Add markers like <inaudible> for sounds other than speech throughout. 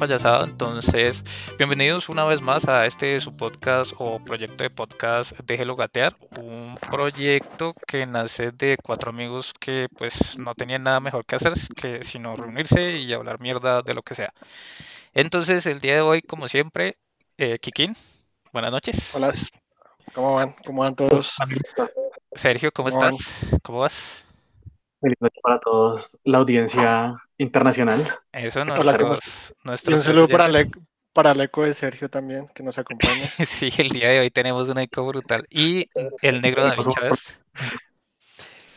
payasada. Entonces, bienvenidos una vez más a este su podcast o proyecto de podcast Déjelo Gatear, un proyecto que nace de cuatro amigos que pues no tenían nada mejor que hacer que sino reunirse y hablar mierda de lo que sea. Entonces, el día de hoy, como siempre, eh, Kikín, buenas noches. Hola, ¿cómo van? ¿Cómo van todos? Sergio, ¿cómo, ¿Cómo van? estás? ¿Cómo vas? Feliz noche para todos, la audiencia internacional. Eso, nuestros, ¿cómo Y un nuestros saludo para el, para eco de Sergio también, que nos acompaña. <laughs> Sí, el día de hoy tenemos un eco brutal. Y el negro David Chávez.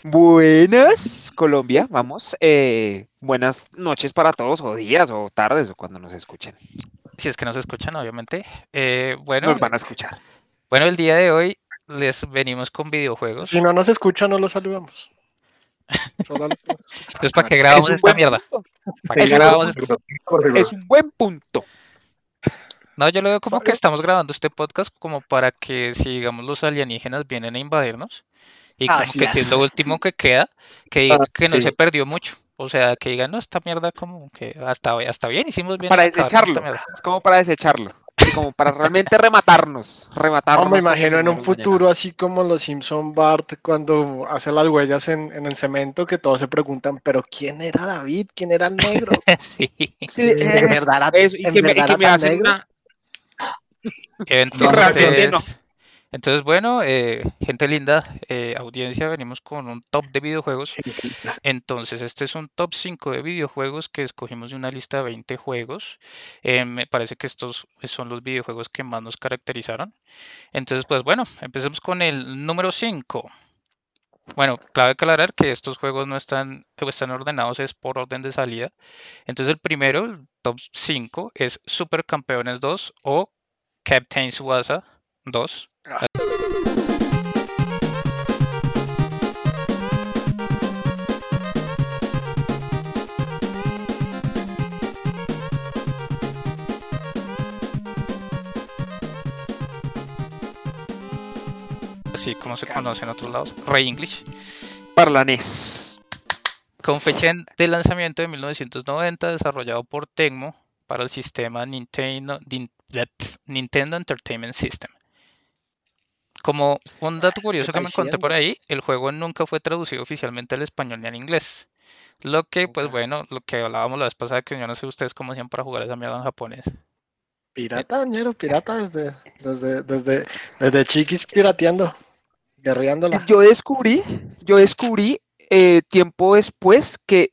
Buenas, Colombia, vamos. eh, buenas noches para todos, o días, o tardes, o cuando nos escuchen. Si es que nos escuchan, obviamente. Eh, bueno, Nos van a escuchar. bueno, el día de hoy les venimos con videojuegos. Si no nos escucha, no lo saludamos. Entonces, ¿para qué grabamos Es un esta buen mierda? punto, ¿Para qué Es un grabamos buen esto? Es un buen punto. No, yo lo veo como que estamos grabando este podcast como para que si, digamos, los alienígenas vienen a invadirnos y como Así que si es lo último que queda, que digan Ah, que no sí. se perdió mucho. O sea, que digan, no, esta mierda como que hasta, hasta bien, hicimos bien Para desecharlo. mierda. Es como para desecharlo. Como para realmente rematarnos. Rematarnos. No, me imagino en un mañana. futuro así como los Simpson Bart cuando hace las huellas en, en el cemento que todos se preguntan, pero ¿quién era David? ¿Quién era el negro? <laughs> Sí. ¿En verdad y que me, y que me hacen negro? una. Entonces, realmente no. Entonces bueno, eh, gente linda, eh, audiencia, venimos con un top de videojuegos. Entonces, este es un top 5 de videojuegos que escogimos de una lista de 20 juegos. Eh, me parece que estos son los videojuegos que más nos caracterizaron. Entonces, pues bueno, empecemos con el número 5. Bueno, clave aclarar que estos juegos no están, están ordenados, es por orden de salida. Entonces, el primero, el top 5, es Super Campeones 2 o Captain Suasa 2. Así como se conoce en otros lados, Rey English. Para la NES. Con fecha de lanzamiento de 1990, desarrollado por Tecmo para el sistema Nintendo, Nintendo Entertainment System. Como un dato curioso que me encontré por ahí, el juego nunca fue traducido oficialmente al español ni al inglés. Lo que, pues Ok. bueno, lo que hablábamos la vez pasada, que yo no sé ustedes cómo hacían para jugar esa mierda en japonés. Pirata, ñero, pirata desde, desde, desde, desde chiquis pirateando, guerreándola. Yo descubrí, yo descubrí eh, tiempo después que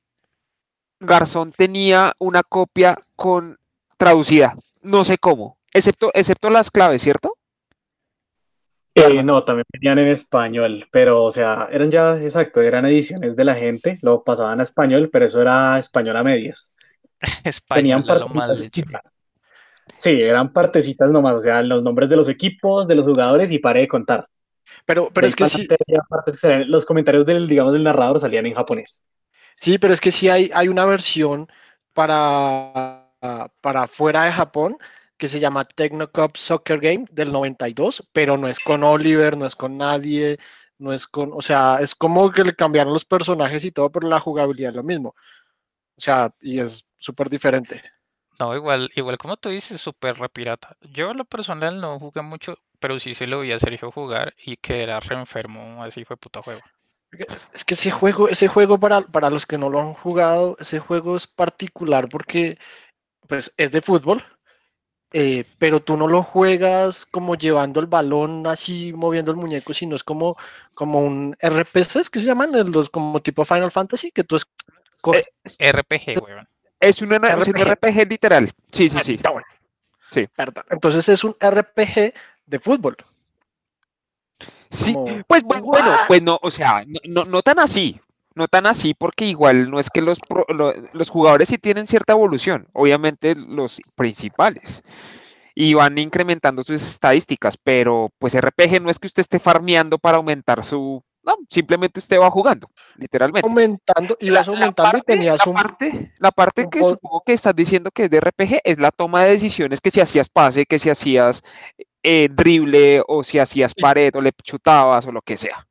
Garzón tenía una copia con traducida. No sé cómo. Excepto, excepto las claves, ¿cierto? Eh, no, también venían en español, pero, o sea, eran ya, exacto, eran ediciones de la gente, lo pasaban a español, pero eso era español a medias. <laughs> Tenían Español, mal partecitas, sí, eran partecitas nomás, o sea, los nombres de los equipos, de los jugadores y pare de contar. Pero, pero De es que sí, los comentarios del, digamos, del narrador salían en japonés. sí, pero es que sí hay, hay una versión para, para fuera de Japón que se llama Technocup Soccer Game del 92, pero no es con Oliver, no es con nadie, no es con, o sea, es como que le cambiaron los personajes y todo, pero la jugabilidad es lo mismo. O sea, y es súper diferente. No, igual, igual como tú dices, súper repirata. Yo en lo personal no jugué mucho, pero sí se lo vi a Sergio jugar y que era re enfermo, así fue puta juego. Es es que ese juego, ese juego para, para los que no lo han jugado, ese juego es particular porque pues, es de fútbol, eh, pero tú no lo juegas como llevando el balón así, moviendo el muñeco, sino es como, como un RPG, ¿es que se llaman? Los, como tipo Final Fantasy, que tú escoges. RPG, weón. Es un, es un RPG. RPG literal. Sí, sí, sí. Perdón. Sí. Perdón. Entonces es un RPG de fútbol. Sí, Como, pues bu- bueno, pues no, o sea, no, no, no tan así, no tan así, porque igual no es que los, pro- lo- los jugadores sí tienen cierta evolución, obviamente los principales, y van incrementando sus estadísticas, pero pues RPG no es que usted esté farmeando para aumentar su, no, simplemente usted va jugando, literalmente. aumentando, La- ibas la aumentando y parte- tenías la un, parte, la parte un que po- supongo que estás diciendo que es de RPG es la toma de decisiones que si hacías pase, que si hacías eh, drible o si hacías Y- pared o le chutabas o lo que sea.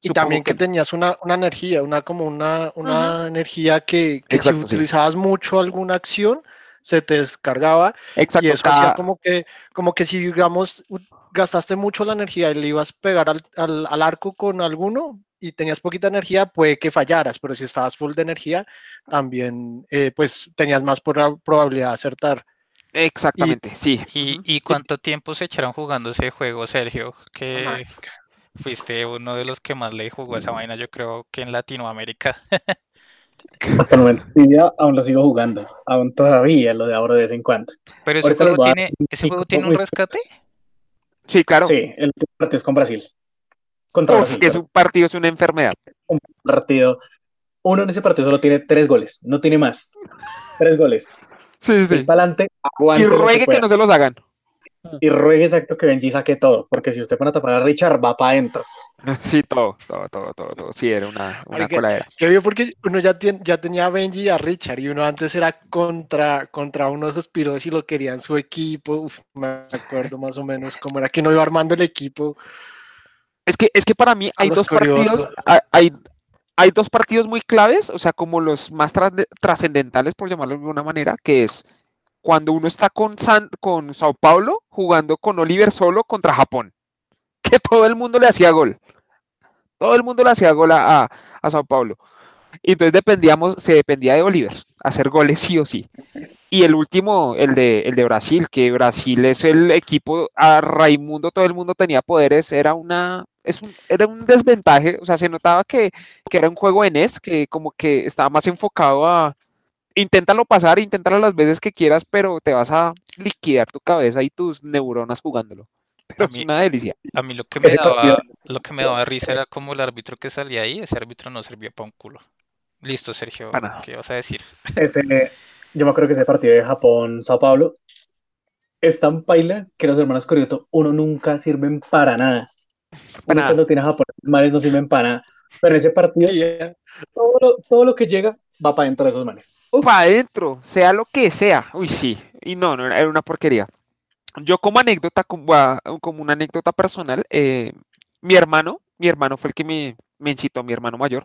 Y Supongo también que, que- tenías una, una energía, una como una, una energía que, que si sí. utilizabas mucho alguna acción, se te descargaba Exacto. y eso cada- hacía como que, como que si digamos gastaste mucho la energía y le ibas a pegar al, al- al arco con alguno y tenías poquita energía, puede que fallaras, pero si estabas full de energía, también eh, pues tenías más proba- probabilidad de acertar. Exactamente, sí. ¿Y, y cuánto tiempo se echaron jugando ese juego, Sergio? Que Marica. Fuiste uno de los que más le jugó a esa vaina, yo creo que en Latinoamérica. <laughs> Hasta el momento vida aún lo sigo jugando. Aún todavía lo de ahora de vez en cuando. Pero ese Ahorita juego dar tiene, un ese juego tiene un rescate. Sí, claro. Sí, el partido es con Brasil. Contra Uf, Brasil. que es un partido, es una enfermedad. un partido. Uno en ese partido solo tiene tres goles, no tiene más. Tres goles. Sí, Y adelante, Y ruegue que pueda. no se los hagan. Y ruegue exacto que Benji saque todo, porque si usted pone a tapar a Richard, va para adentro. <laughs> Sí, todo, todo, todo, todo, todo. Sí, era una, una Marica, coladera. Que vio porque uno ya, tien- ya tenía a Benji y a Richard y uno antes era contra, contra uno de esos piros y lo quería en su equipo. Uf, me acuerdo más o menos cómo era que no iba armando el equipo. Es que, es que para mí hay dos partidos, curiosos. hay, hay, hay dos partidos muy claves, o sea, como los más trascendentales, por llamarlo de alguna manera, que es cuando uno está con, San, con Sao Paulo jugando con Oliver solo contra Japón, <laughs> que todo el mundo le hacía gol. Todo el mundo le hacía gol a, a, a Sao Paulo. Y entonces dependíamos, se dependía de Oliver, hacer goles sí o sí. Y el último, el de, el de Brasil, que Brasil es el equipo, a Raimundo todo el mundo tenía poderes, era una, es un, era un desventaje, o sea, se notaba que, que era un juego en NES, que como que estaba más enfocado a, inténtalo pasar, inténtalo las veces que quieras, pero te vas a liquidar tu cabeza y tus neuronas jugándolo. Pero A es mí- una delicia. A mí lo que me daba, lo que me daba <laughs> risa era como el árbitro que salía ahí, ese árbitro no servía para un culo. Listo, Sergio, Para nada. ¿qué vas a decir? <laughs> Ese, yo me acuerdo que ese partido de Japón-Sao Paulo es tan paila que los hermanos Corioto, uno nunca sirven para nada. Uno nada. cuando tiene a Japón, los no sirven para nada. Pero en ese partido, Y, <laughs> todo lo, todo lo que llega va para dentro de esos manes. Para adentro, sea lo que sea. Uy, sí. Y no, no, era una porquería. Yo como anécdota, como, como una anécdota personal, eh, mi hermano, mi hermano fue el que me, me incitó, mi hermano mayor.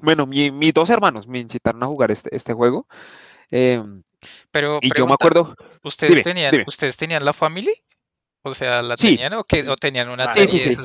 Bueno, mi- mis dos hermanos me incitaron a jugar este, este juego. eh, Pero y yo me pregunta, acuerdo, ¿ustedes dime, tenían, dime. ¿ustedes tenían la family? O sea, ¿la Sí. tenían o, que, o tenían una Ah, Atari sí, sí, de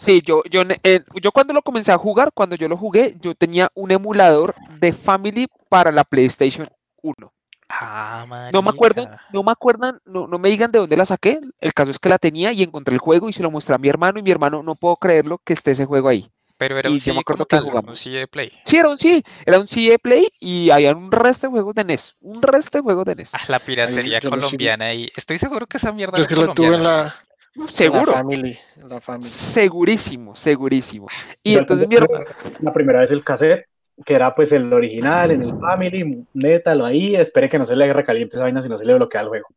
sí. sí, yo, yo, eh, yo cuando lo comencé a jugar, cuando yo lo jugué, yo tenía un emulador de Family para la PlayStation 1. Ah, No me acuerdo, no me acuerdan, no, no me digan de dónde la saqué. El caso es que la tenía y encontré el juego y se lo mostré a mi hermano y mi hermano no puedo creerlo que esté ese juego ahí. Pero era y un yo me CD como acuerdo que tal, un. CD de Play. Sí, era un, sí, era un CD Play y había un resto de juegos de NES. Un resto de juegos de NES. Ah, la piratería colombiana ahí. Estoy seguro que esa mierda es que lo tuve en colombiana. la, Seguro, la family. la family. segurísimo, segurísimo. Y Yo entonces mi alcancé hermano, La primera vez el cassette, que era pues el original en el Family, métalo ahí, espere que no se le recaliente esa vaina si no se le bloquea el juego.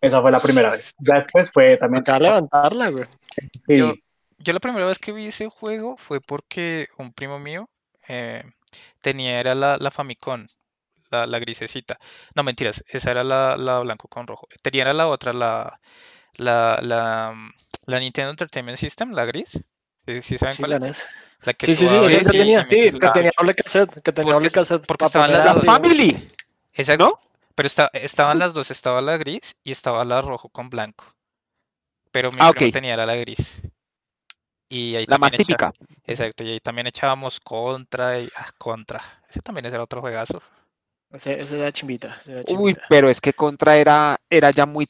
Esa fue la primera vez. Ya después fue también. Acá levantarla, güey. sí, Yo- Yo la primera vez que vi ese juego fue porque un primo mío eh, tenía, era la, la Famicom, la, la grisecita. No, mentiras, esa era la, la blanco con rojo. Tenía era la otra, la, la, la, la Nintendo Entertainment System, la gris. ¿Sí, sí saben Sí, cuál la es? NES. La que Sí, sí, sí, esa que tenía. el que tenía doble cassette. Que tenía Porque doble cassette. porque estaban las la dos. Family, Exacto. ¿no? Pero está, estaban las dos, estaba la gris y estaba la rojo con blanco. Pero mi Ah, tenía era la gris. Y ahí La más echa- típica. Exacto, y ahí también echábamos contra y ah, contra. Ese también era otro juegazo. Ese, ese era chimbita. Uy, pero es que Contra era, era ya muy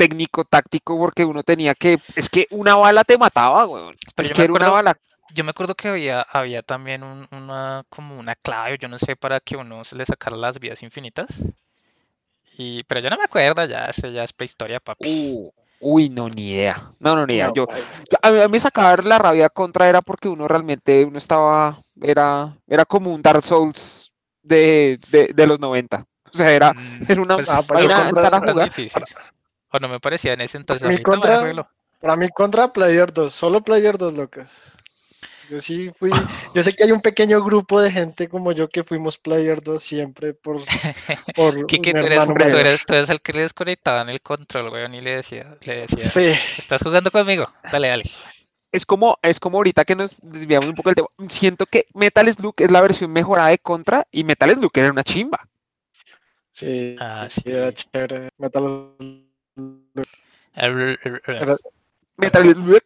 técnico, táctico, porque uno tenía que, es que una bala te mataba, weón. Pero Es yo que me era una acuerdo, bala. yo me acuerdo que había, había también un- una, como una clave, yo no sé, para que uno se le sacara las vidas infinitas. Y, pero yo no me acuerdo ya, eso ya es prehistoria, papi. Uh, uy, no, ni idea. No, no, ni idea. No, Yo, pues, yo- a mí, a mí sacar la rabia contra era porque uno realmente, uno estaba, era, era como un Dark Souls de, de, de los 90. O sea, era, Mm, era una pues, vaina contra entrar a jugar. O no me parecía en ese entonces. mi ahorita me contra-. Para mí contra Player 2, solo Player 2, locas. Yo sí fui, yo sé que hay un pequeño grupo de gente como yo que fuimos Player 2 siempre por, <laughs> por Kike, tú eres, tú, eres, tú eres el que le desconectaba en el control, weón, y le decía, le decía, Sí, ¿estás jugando conmigo? Dale, dale. Es como, es como ahorita que nos desviamos un poco del tema. Siento que Metal Slug es la versión mejorada de Contra y Metal Slug era una chimba. Sí, Ah, sí, era chévere. Metal Era- Metal Slug.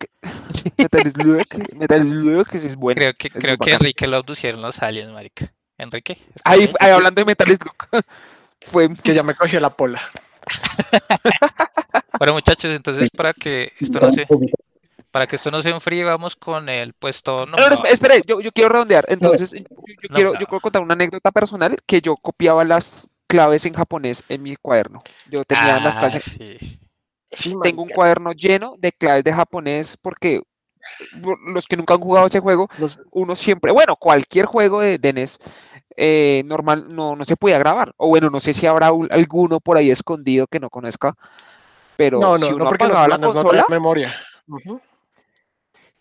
Metal Slug. Metal Slug, ese es bueno. Creo que, es creo que. Enrique lo abducieron los aliens, marica. Enrique. ¿estás Ahí, ahí? hablando de Metal Slug. <laughs> Fue que ya me cogió la pola. <laughs> Bueno, muchachos, entonces para que esto no se, para que esto no se enfríe, vamos con el puesto No, no, esp- espere, yo, yo quiero redondear. Entonces, yo, yo No, quiero, no. yo quiero contar una anécdota personal que yo copiaba las claves en japonés en mi cuaderno. Yo tenía las Ah, claves. sí. Sí, <laughs> Tengo un cuaderno lleno de claves de japonés porque por los que nunca han jugado ese juego, los- uno siempre, bueno, cualquier juego de, de NES eh, normal no, no se podía grabar. O bueno, no sé si habrá un- alguno por ahí escondido que no conozca. Pero no, si no, uno no, porque los apagaba la no consola, memoria.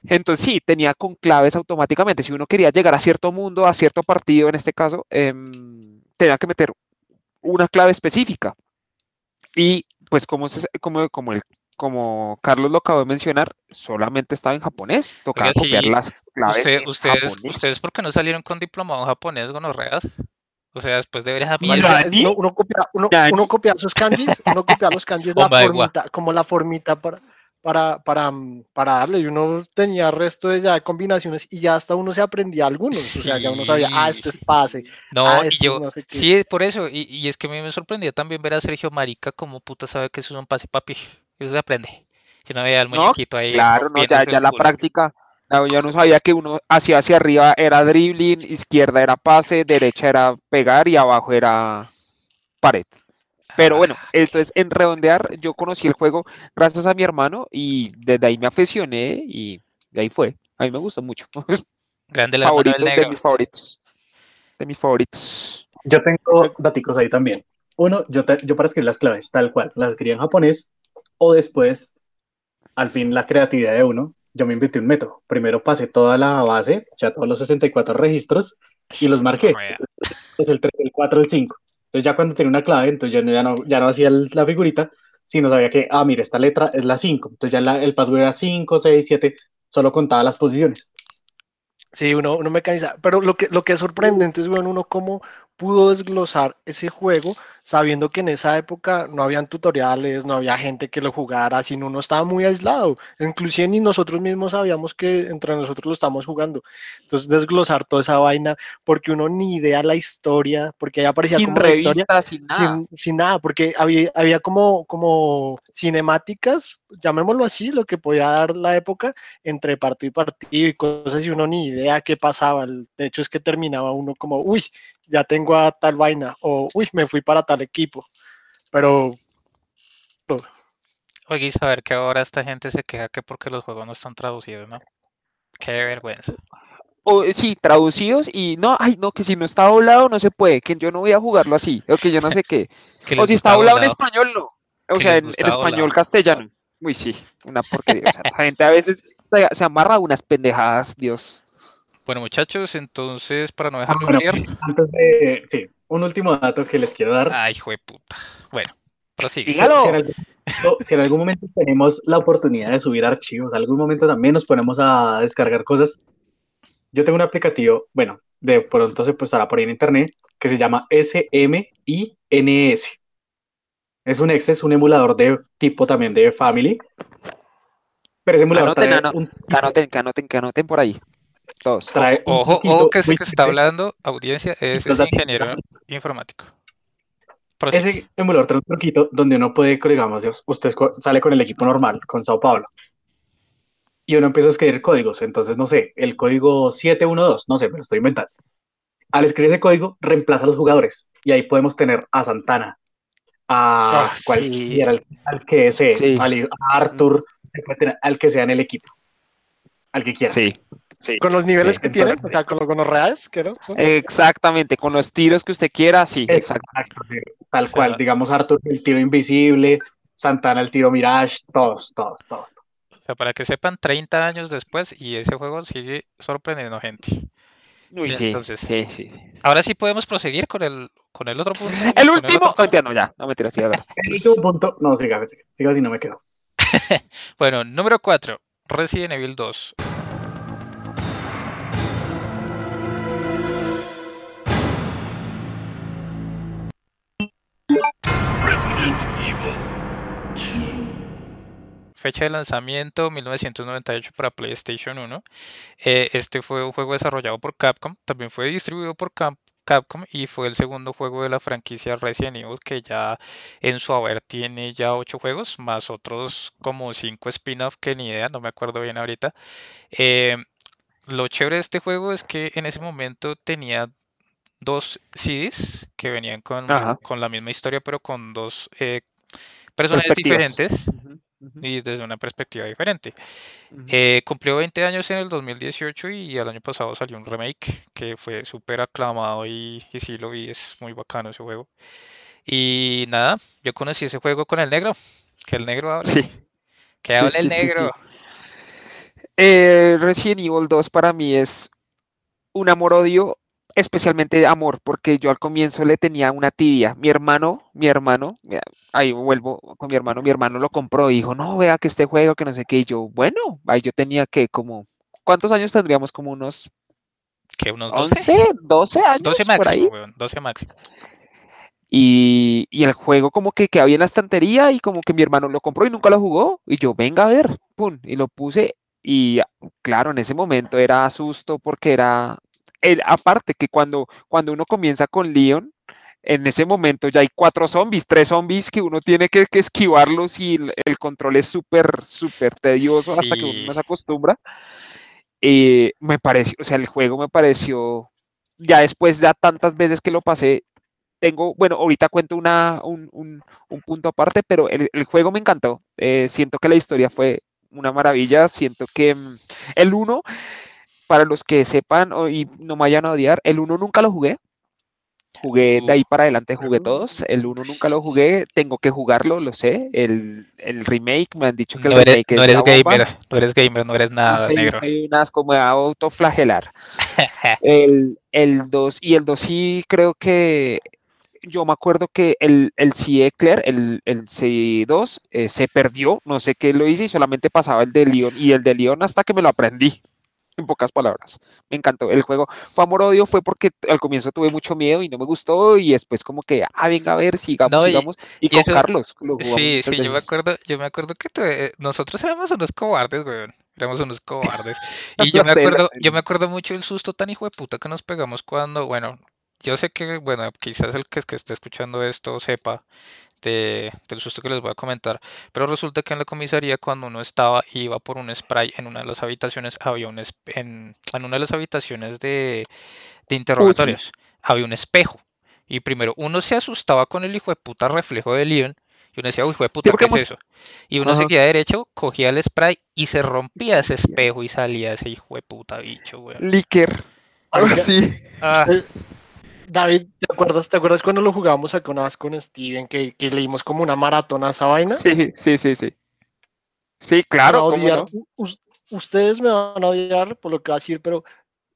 Entonces sí, tenía con claves automáticamente. Si uno quería llegar a cierto mundo, a cierto partido en este caso, em, tenía que meter una clave específica. Y pues como, como, como, el, como Carlos lo acabó de mencionar, solamente estaba en japonés. Tocaba Oiga, copiar sí, las claves Usted- en ustedes, japonés. ustedes, ¿por qué no salieron con diplomado en japonés, gonorreas? O sea, después de ver esa Marica, mierda. es- ¿Nani? uno, uno copia, uno, uno copia sus kanjis, uno copia los kanjis, <laughs> la formita, como la formita para, para, para, mm, para darle. Y uno tenía resto de ya combinaciones y ya hasta uno se aprendía algunos. O sea, ya uno sabía, ah, este es pase. No, ah, y este es yo, no sé qué. sí, por eso, y, y es que a mí me sorprendía también ver a Sergio Marica como puta sabe que eso es un pase papi, <laughs> eso se aprende. Yo no veía al No, muñequito ahí. Claro, no, ya, ya la culo. práctica. no, yo no sabía que uno hacia hacia arriba era dribbling, izquierda era pase, derecha era pegar y abajo era pared. Pero bueno, entonces en redondear, yo conocí el juego gracias a mi hermano y desde ahí me aficioné y de ahí fue. A mí me gustó mucho. <laughs> Grande la hermano Favorito, del de mis favoritos. De mis favoritos. Yo tengo daticos ahí también. Uno, yo, te- yo para escribir las claves, tal cual, las escribía en japonés o después, al fin, la creatividad de uno, yo me inventé un método. Primero pasé toda la base, ya todos los 64 registros y los marqué. Gonorrea. Pues el 3, el 4, el 5. Entonces ya cuando tenía una clave, entonces yo ya no, ya no hacía la figurita, sino sabía que, ah, mira, esta letra es la 5. Entonces ya la- el password era 5, 6, 7, solo contaba las posiciones. Sí, uno, uno mecaniza. Pero lo que, lo que es sorprendente es, bueno, uno cómo pudo desglosar ese juego sabiendo que en esa época no habían tutoriales, no había gente que lo jugara, sino uno estaba muy aislado. Inclusive ni nosotros mismos sabíamos que entre nosotros lo estamos jugando. Entonces desglosar toda esa vaina, porque uno ni idea la historia, porque ahí aparecía Sin como la historia revista, sin nada. sin, sin nada, porque había, había como, como cinemáticas, llamémoslo así, lo que podía dar la época entre partido y partido y cosas y uno ni idea qué pasaba. De hecho es que terminaba uno como, uy, ya tengo a tal vaina, o uy, me fui para tal equipo. Pero Oye, y saber que ahora esta gente se queja que porque los juegos no están traducidos, ¿no? Qué vergüenza. O, eh, sí, traducidos y no, ay, no, que si no está doblado no se puede, que yo no voy a jugarlo así, o que yo no sé qué. <laughs> Que O si está doblado en español, no. O sea, en, español doblado. castellano. Uy, sí, una porquería. La gente a veces se, se amarra a unas pendejadas, Dios. Bueno, muchachos, entonces, para no Ah, dejarlo bueno, antes de, sí, un último dato que les quiero dar. Ay, hijo de puta. Bueno, prosigue. Si- Dígalo. Si en, algún, momento- si en algún momento tenemos la oportunidad de subir archivos, algún momento también nos ponemos a descargar cosas. Yo tengo un aplicativo, bueno, de pronto se estará por ahí en internet, que se llama SMINS. Es un ex, es un emulador de tipo también de Family. Pero ese emulador Anoten, trae ano- un, anoten, que anoten, que anoten por ahí. Todos. Ojo, ojo, que ese que está hablando, audiencia, es, es datos- ingeniero informático. Prosigue. Ese emulador trae un truquito donde uno puede, digamos, usted sale con el equipo normal, con Sao Paulo, y uno empieza a escribir códigos. Entonces, no sé, el código 712, no sé, me lo estoy inventando. Al escribir ese código, reemplaza a los jugadores. Y ahí podemos tener a Santana, a Ah, cualquiera, al, al que sea, Sí. al- a Arthur, al que sea en el equipo, al que quiera. Sí, sí. con los niveles Sí, que tienen, o sea, con los gonorreales, que no son. Exactamente, con los tiros que usted quiera, sí, exacto. Tal O sea, cual. Digamos, Arthur, el tiro invisible, Santana, el tiro Mirage, todos, todos, todos. O sea, para que sepan, 30 años después y ese juego sigue sorprendiendo gente. Uy, Bien, sí, entonces- sí, sí. Ahora sí podemos proseguir con el, con el otro punto. El con último, otro no, entiendo, ya, no mentira, sí, a ver. El último punto, no, siga, siga, siga así no me quedo. <laughs> Bueno, número 4, Resident Evil 2. Resident Evil 2. Fecha de lanzamiento 1998 para PlayStation 1. Eh, este fue un juego desarrollado por Capcom, también fue distribuido por Cap- Capcom y fue el segundo juego de la franquicia Resident Evil que ya en su haber tiene ya ocho juegos, más otros como cinco spin-off que ni idea, no me acuerdo bien ahorita. Eh, lo chévere de este juego es que en ese momento tenía dos CDs que venían con, Ajá. con la misma historia, pero con dos eh, personajes diferentes y desde una perspectiva diferente. Eh, cumplió 20 años en el 2018 y el año pasado salió un remake que fue súper aclamado y, y sí lo vi, es muy bacano ese juego. Y nada, yo conocí ese juego con el negro, que el negro hable, Sí. que Sí, hable el sí, sí, sí. negro. Eh, Resident Evil 2 para mí es un amor-odio, especialmente amor, porque yo al comienzo le tenía una tibia. Mi hermano, mi hermano, ahí vuelvo con mi hermano, mi hermano lo compró y dijo, no, vea que este juego, que no sé qué, y yo, bueno, ahí yo tenía que como, ¿cuántos años tendríamos? Como unos Que unos 12, 11, 12 años 12 por ahí. máximo, weón, 12 máximo. Y, y el juego como que quedaba en la estantería y como que mi hermano lo compró y nunca lo jugó. Y yo, venga a ver, pum, y lo puse. Y claro, en ese momento era susto porque era, el, aparte que cuando, cuando uno comienza con Leon, en ese momento ya hay cuatro zombies, tres zombies que uno tiene que, que esquivarlos y el, el control es súper, súper tedioso hasta que uno Sí. no se acostumbra. Eh, me pareció, o sea, el juego me pareció, ya después de tantas veces que lo pasé, tengo, bueno, ahorita cuento una, un, un- un punto aparte, pero el, el juego me encantó. Eh, siento que la historia fue una maravilla. Siento que mm, el 1, para los que sepan o- y no me vayan a odiar, el 1 nunca lo jugué. Jugué de ahí para adelante, jugué todos. El 1 nunca lo jugué, tengo que jugarlo, lo sé. El, el remake, me han dicho que el No eres, remake no es eres bomba. gamer, no eres gamer, no eres nada, Sí, negro. Hay unas como de autoflagelar. <laughs> El, el 2 y el 2 sí creo que yo me acuerdo que el, el C. Eclair, el, el C2, eh, se perdió, no sé qué lo hice y solamente pasaba el de León y el de León hasta que me lo aprendí, en pocas palabras. Me encantó el juego. Fue amor-odio, fue porque al comienzo tuve mucho miedo y no me gustó y después como que, ah, venga a ver, sigamos, No, y- sigamos. Y, y con eso- Carlos. lo Sí, sí, yo me acuerdo, yo me acuerdo que eh, nosotros éramos unos cobardes, weón. Éramos unos cobardes. <laughs> Y yo me acuerdo, yo me acuerdo mucho el susto tan hijo de puta que nos pegamos cuando, bueno, yo sé que, bueno, quizás el que, que esté escuchando esto sepa de, del susto que les voy a comentar, pero resulta que en la comisaría cuando uno estaba iba por un spray en una de las habitaciones, había un en, en una de las habitaciones de, de interrogatorios, había un espejo. Y primero uno se asustaba con el hijo de puta reflejo de Leon y uno decía, uy, hijo de puta, ¿qué es eso? Y uno Ajá. seguía derecho, cogía el spray y se rompía ese espejo y salía ese hijo de puta bicho, weón. Licker. algo así. Ah, David, ¿te acuerdas, ¿te acuerdas cuando lo jugábamos acá una vez con Steven que, que leímos como una maratona a esa vaina? Sí, sí, sí, sí. Sí, Me claro, odiar. no. Ustedes me van a odiar por lo que va a decir, pero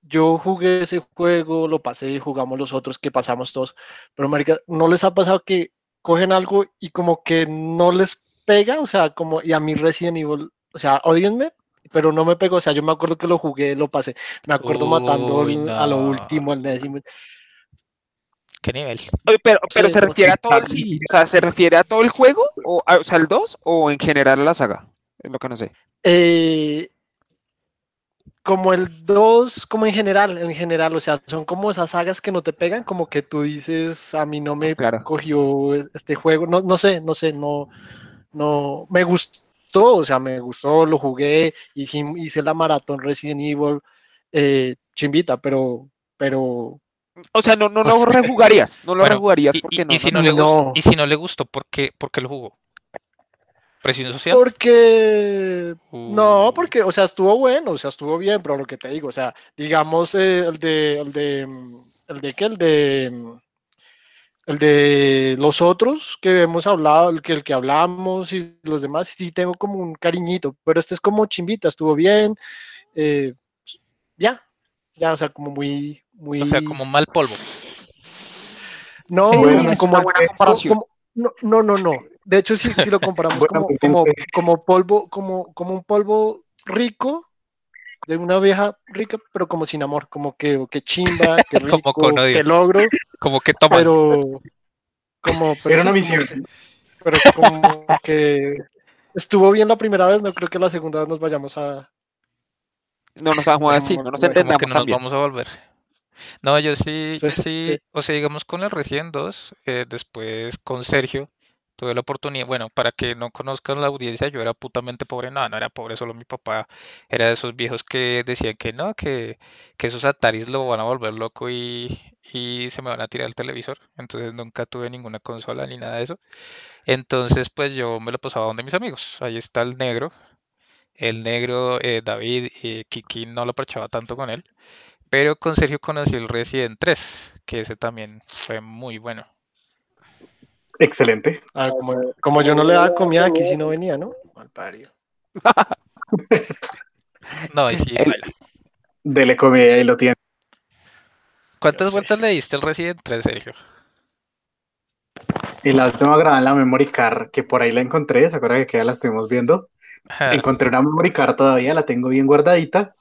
yo jugué ese juego, lo pasé, jugamos los otros que pasamos todos. Pero, marica, ¿no les ha pasado que cogen algo y como que no les pega? O sea, como, y a mí Resident Evil, o sea, odienme, pero no me pegó. O sea, yo me acuerdo que lo jugué, lo pasé. Me acuerdo matando a lo último, al décimo. ¿Qué nivel? Oye, pero, pero Sí, se refiere a todo el, o sea, se refiere a todo el juego, o, a- o sea, el 2, o en general a la saga. Es lo que no sé. Eh, como el 2, como en general, en general, o sea, son como esas sagas que no te pegan, como que tú dices, a mí no me Claro. cogió este juego, no, no sé, no sé, no, no, me gustó, o sea, me gustó, lo jugué, hice, hice la maratón Resident Evil, eh, chimbita, pero, pero, O sea, no, no O lo sea, rejugarías, no lo Bueno, rejugarías Y, porque y- no. y si no, no le no. gustó, y si no le gustó, ¿por qué, por qué lo jugó? ¿Presión social? porque, no, Uh, porque, o sea, estuvo bueno, o sea, estuvo bien, pero lo que te digo, o sea, digamos, eh, el de, el de, el de qué, el de, el de los otros que hemos hablado, el que, el que hablamos y los demás, sí tengo como un cariñito, pero este es como chimbita, estuvo bien, eh, ya, ya, o sea, como muy, muy, O sea, como mal polvo. no, Bueno, como, buena comparación. como- no, no, no, no. De hecho, si, si lo comparamos como, como, como polvo, como, como un polvo rico de una vieja rica, pero como sin amor, como que, que chimba, que <laughs> rico, Como con odio. que logro, Como que toman. pero como pero Era una misión. pero como que estuvo bien la primera vez, no creo que la segunda vez nos vayamos a... No nos vamos a decir, no nos entendamos que no nos vamos a volver. No, yo sí, yo Sí, sí, sí. o sea, digamos con el Resident 2, eh, después con Sergio, tuve la oportunidad, bueno, para que no conozcan la audiencia, yo era putamente pobre, no, no era pobre, solo mi papá era de esos viejos que decían que no, que, que esos Ataris lo van a volver loco y, y se me van a tirar el televisor, entonces nunca tuve ninguna consola ni nada de eso. Entonces, pues yo me lo pasaba donde mis amigos, ahí está el negro, el negro, eh, David y Kiki no lo parchaba tanto con él. Pero con Sergio conocí el Resident 3, que ese también fue muy bueno. Excelente. Ah, como, como yo no le daba comida, aquí sí no venía, ¿no? Mal parido. <laughs> No, y sí, El- baila. Dele comida y lo tiene. ¿Cuántas vueltas le diste al Resident 3, Sergio? Y la última grabada en la memory card, que por ahí la encontré, ¿se acuerda que ya la estuvimos viendo? Encontré una memory card todavía, la tengo bien guardadita.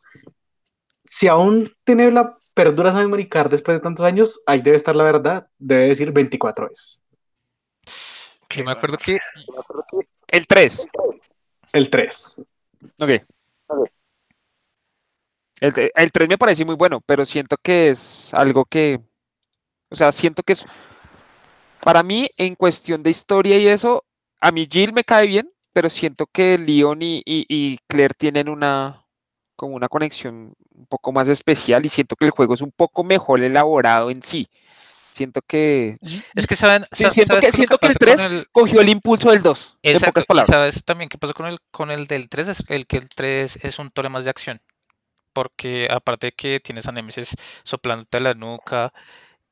Si aún tiene la perdura esa memory card después de tantos años, ahí debe estar la verdad, debe decir 24 veces. Yo me acuerdo que El 3. El 3. Ok. El, el 3 me parece muy bueno, pero siento que es algo que, o sea, siento que es, para mí, en cuestión de historia y eso, a mí Jill me cae bien, pero siento que Leon y, y- y Claire tienen una, como una conexión un poco más especial y siento que el juego es un poco mejor elaborado en sí. Siento que es que saben, Sí, siento ¿sabes que- siento que el pasa con 3 el- cogió el impulso del 2, en Exacto, pocas y palabras. sabes también qué pasó con el con el del 3, es el que el 3 es un tore más de acción. Porque aparte de que tienes a Nemesis soplándote la nuca,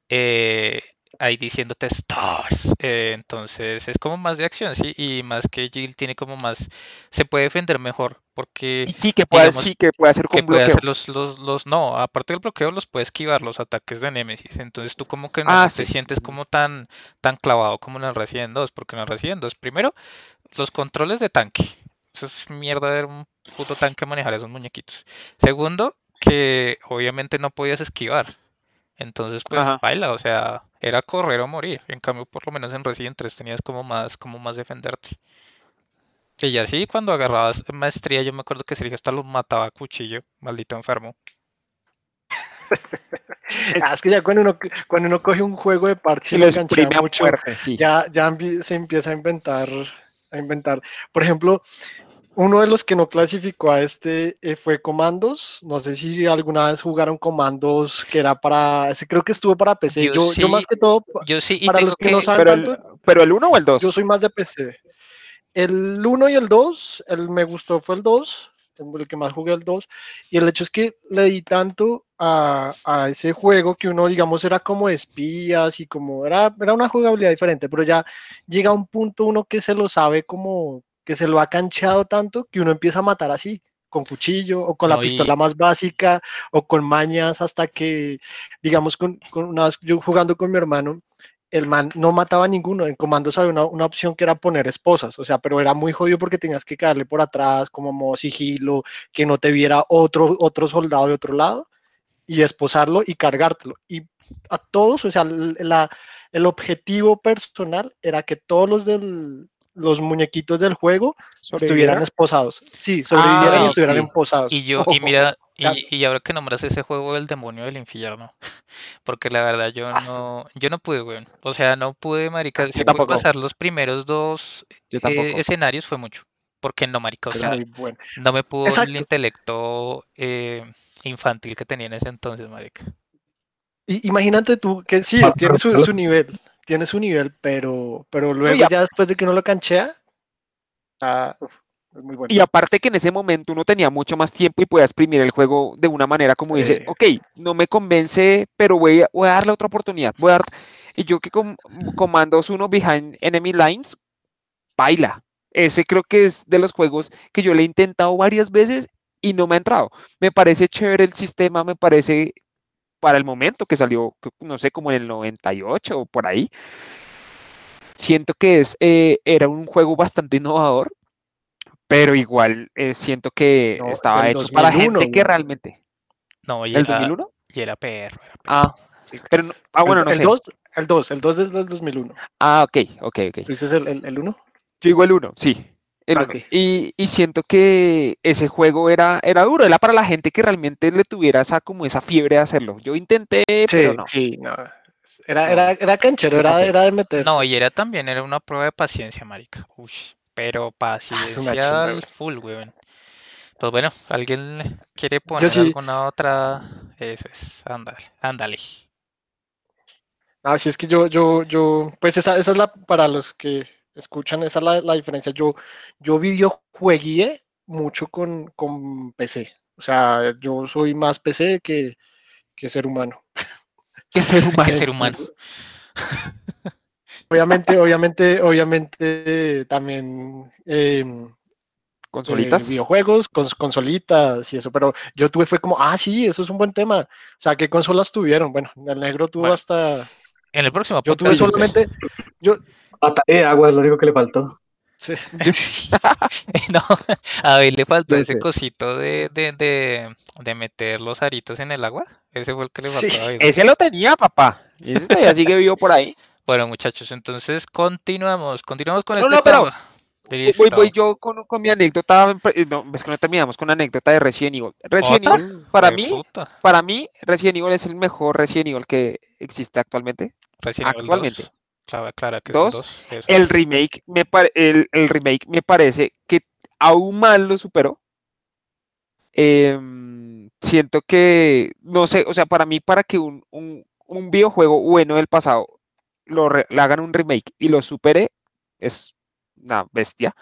eh, ahí diciéndote stars. eh, entonces es como más de acción, sí, y más que Jill tiene como más, se puede defender mejor, porque sí que puede, digamos, sí que puede hacer que con puede bloqueo. hacer los, los, los, no, aparte del bloqueo los puede esquivar los ataques de Nemesis, entonces tú como que no Ah, te sí. sientes como tan, tan clavado como en el Resident 2, porque en el Resident 2, primero, los controles de tanque, eso es mierda de un puto tanque manejar esos muñequitos. Segundo, que obviamente no podías esquivar, entonces pues Ajá. baila, o sea, era correr o morir, en cambio por lo menos en Resident 3 tenías como más, como más defenderte. Y ya sí, cuando agarrabas maestría, yo me acuerdo que Sergio hasta los mataba a cuchillo, maldito enfermo. <laughs> Ah, es que ya cuando uno, cuando uno coge un juego de parche Y lo mucho, muerte, sí. ya, ya se empieza a inventar, a inventar. Por ejemplo, uno de los que no clasificó a este eh, fue Comandos. No sé si alguna vez jugaron Comandos que era para, creo que estuvo para PC. Yo Yo, yo más sí, que todo, Yo sí, y para los que no saben Pero el, pero el 1 o el 2. yo soy más de PC. El 1 y el 2, el me gustó fue el 2, el que más jugué el 2, y el hecho es que le di tanto a, a ese juego que uno, digamos, era como espías y como era, era una jugabilidad diferente, pero ya llega un punto uno que se lo sabe como que se lo ha cancheado tanto que uno empieza a matar así, con cuchillo o con la y- pistola más básica o con mañas hasta que, digamos, con, con una vez yo jugando con mi hermano, el man no mataba a ninguno. En comandos había una, una opción que era poner esposas, o sea, pero era muy jodido porque tenías que caerle por atrás, como modo sigilo, que no te viera otro, otro soldado de otro lado y esposarlo y cargártelo. Y a todos, o sea, la, el objetivo personal era que todos los del los muñequitos del juego estuvieran esposados. Sí, sobrevivieran Ah, y estuvieran ok. emposados. y yo, y mira, <laughs> y, y ahora que nombras ese juego del demonio del infierno, <laughs> porque la verdad yo Ah, no, yo no pude, weón. O sea, no pude, marica, Yo si pude pasar los primeros dos eh, escenarios fue mucho, porque no, marica, o sea, bueno. no me pudo el Exacto. intelecto eh, infantil que tenía en ese entonces, marica. Y, imagínate tú que sí, Ah, tiene su, su nivel, tiene su nivel, pero, pero luego ya- ya después de que uno lo canchea, ah, uf, es muy bueno. Y aparte que en ese momento uno tenía mucho más tiempo y podía exprimir el juego de una manera como dice, ok, no me convence, pero voy a, voy a darle otra oportunidad. Voy a dar... Y yo que con comandos uno behind enemy lines, baila. Ese creo que es de los juegos que yo le he intentado varias veces y no me ha entrado. Me parece chévere el sistema, me parece para el momento que salió, no sé, como en el 98 o por ahí. Siento que es, eh, era un juego bastante innovador, pero igual eh, siento que No, estaba del hecho para 2001, gente que realmente. No, y ¿El era, 2001? y era perro, era perro. Ah, Sí. pero no- ah, bueno, el, no el sé. 2, El 2, el 2 desde el 2001. Ah, ok, ok, ok. ¿Tú dices el, el, el 1? Yo digo el 1, sí. El Ah. Y, y siento que ese juego era, era duro, era para la gente que realmente le tuviera esa, como esa fiebre de hacerlo. Yo intenté, Sí, pero no. sí, no. Era, No. era, era canchero, era, era de meterse. No, y era también, era una prueba de paciencia, marica. Uy, pero Ah, paciencia al full, weón. Pues bueno, ¿alguien quiere poner sí. alguna otra? Eso es, ándale, ándale. Así es que yo, yo, yo, pues esa, esa es la, para los que escuchan, esa es la, la diferencia. Yo, yo videojuegué mucho con, con PC. O sea, yo soy más PC que, que ser humano. Que ser <laughs> humano. Que ser humano. <laughs> Obviamente, obviamente, obviamente también em, Consolitas. eh, videojuegos, cons- consolitas y eso, pero yo tuve fue como, ah, sí, eso es un buen tema. O sea, ¿qué consolas tuvieron? Bueno, el negro tuvo Bueno, hasta, En el próximo yo tuve solamente, yo, Batalla de agua es lo único que le faltó. sí. <laughs> <laughs> No, a ver, le faltó ese cosito de, de, de, de meter los aritos en el agua. Ese fue el que le Sí. faltó a David. Ese lo tenía, papá. Y ese todavía <laughs> sigue vivo por ahí. Bueno, muchachos, entonces continuamos, continuamos con No, este no, pero tema. Voy, Listo. voy yo con, con mi anécdota. eh, No, es que no terminamos con la anécdota de Resident Evil. Resident ¿Otra? Evil, para mí, puta. para mí, Resident Evil es el mejor Resident Evil que existe actualmente. Resident Evil actualmente. 2. Claro, clara que son Dos, dos. El remake me, el, el remake me parece que aún más lo superó. Em, siento que, no sé, o sea, para mí, para que un, un- un videojuego bueno del pasado lo re- le hagan un remake y lo supere, es una bestia.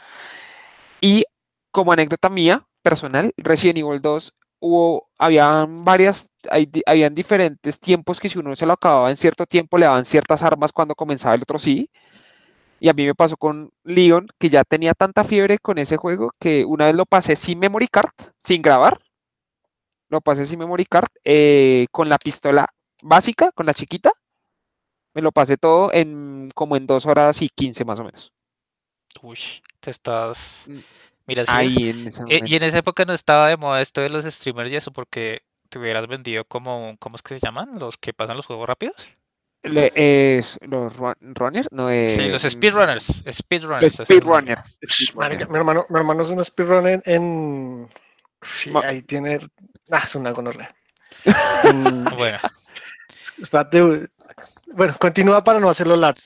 Y como anécdota mía personal, Resident Evil 2 hubo, habían varias, hay habían diferentes tiempos que si uno se lo acababa en cierto tiempo le daban ciertas armas cuando comenzaba el otro sí. Y a mí me pasó con Leon, que ya tenía tanta fiebre con ese juego que una vez lo pasé sin memory card, sin grabar. Lo pasé sin memory card, eh, con la pistola básica, con la chiquita. Me lo pasé todo en como en dos horas y quince más o menos. Uy, te estás. Mm, Mira, sí es- Ahí en Eh, y en esa época no estaba de moda esto de los streamers y eso porque te hubieras vendido como, ¿cómo es que se llaman? Los que pasan los juegos rápidos. Le- es- los run- runners, no Sí, eh, los mm, speedrunners. Los Speedrunners. es nombre. speedrunners. Marica, mi speedrunners. hermano, mi hermano es un speedrun en, en- sí, Ma- ahí tiene, ah, es una gonorrea. En- <laughs> Bueno, espérate, bueno, continúa para no hacerlo largo.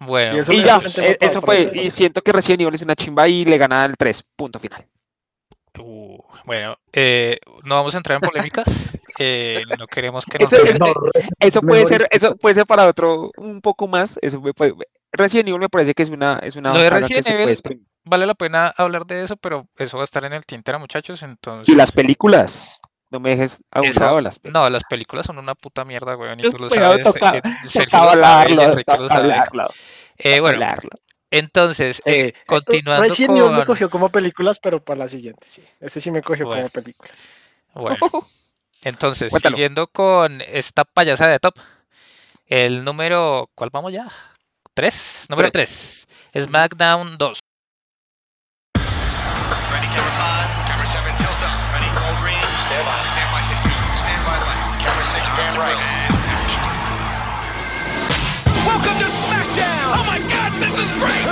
Bueno. Y eso- Y ya, eh, para eso fue, y siento que Resident Evil es una chimba y le gana el 3, punto final. Uh, bueno, eh, no vamos a entrar en polémicas. <laughs> eh, no queremos que nos Eso es- No, Eso puede ser, eso puede ser para otro un poco más. Eso me puede- Resident Evil me parece que es una, es una Lo de Resident se puede Evil-. Vale la pena hablar de eso, pero eso va a estar en el tintero, muchachos. Entonces, Y las películas. No me dejes a un Eso- lado las películas. no, las películas son una puta mierda, weón, y tú lo sabes. toca- eh, Sergio Toca lo sabe y hablarlo, Enrique lo toca sabe. hablarlo, Eh, bueno, hablarlo. entonces, eh, Eh, continuando Resident Evil me con... cogió como películas, pero para la siguiente, sí. Ese sí me cogió Bueno. como película. Bueno, <laughs> entonces, Cuéntalo. siguiendo con esta payasa de top, el número, ¿cuál vamos ya? ¿Tres? Número tres, SmackDown 2. Pan right. Welcome to SmackDown. Oh my God, this is great.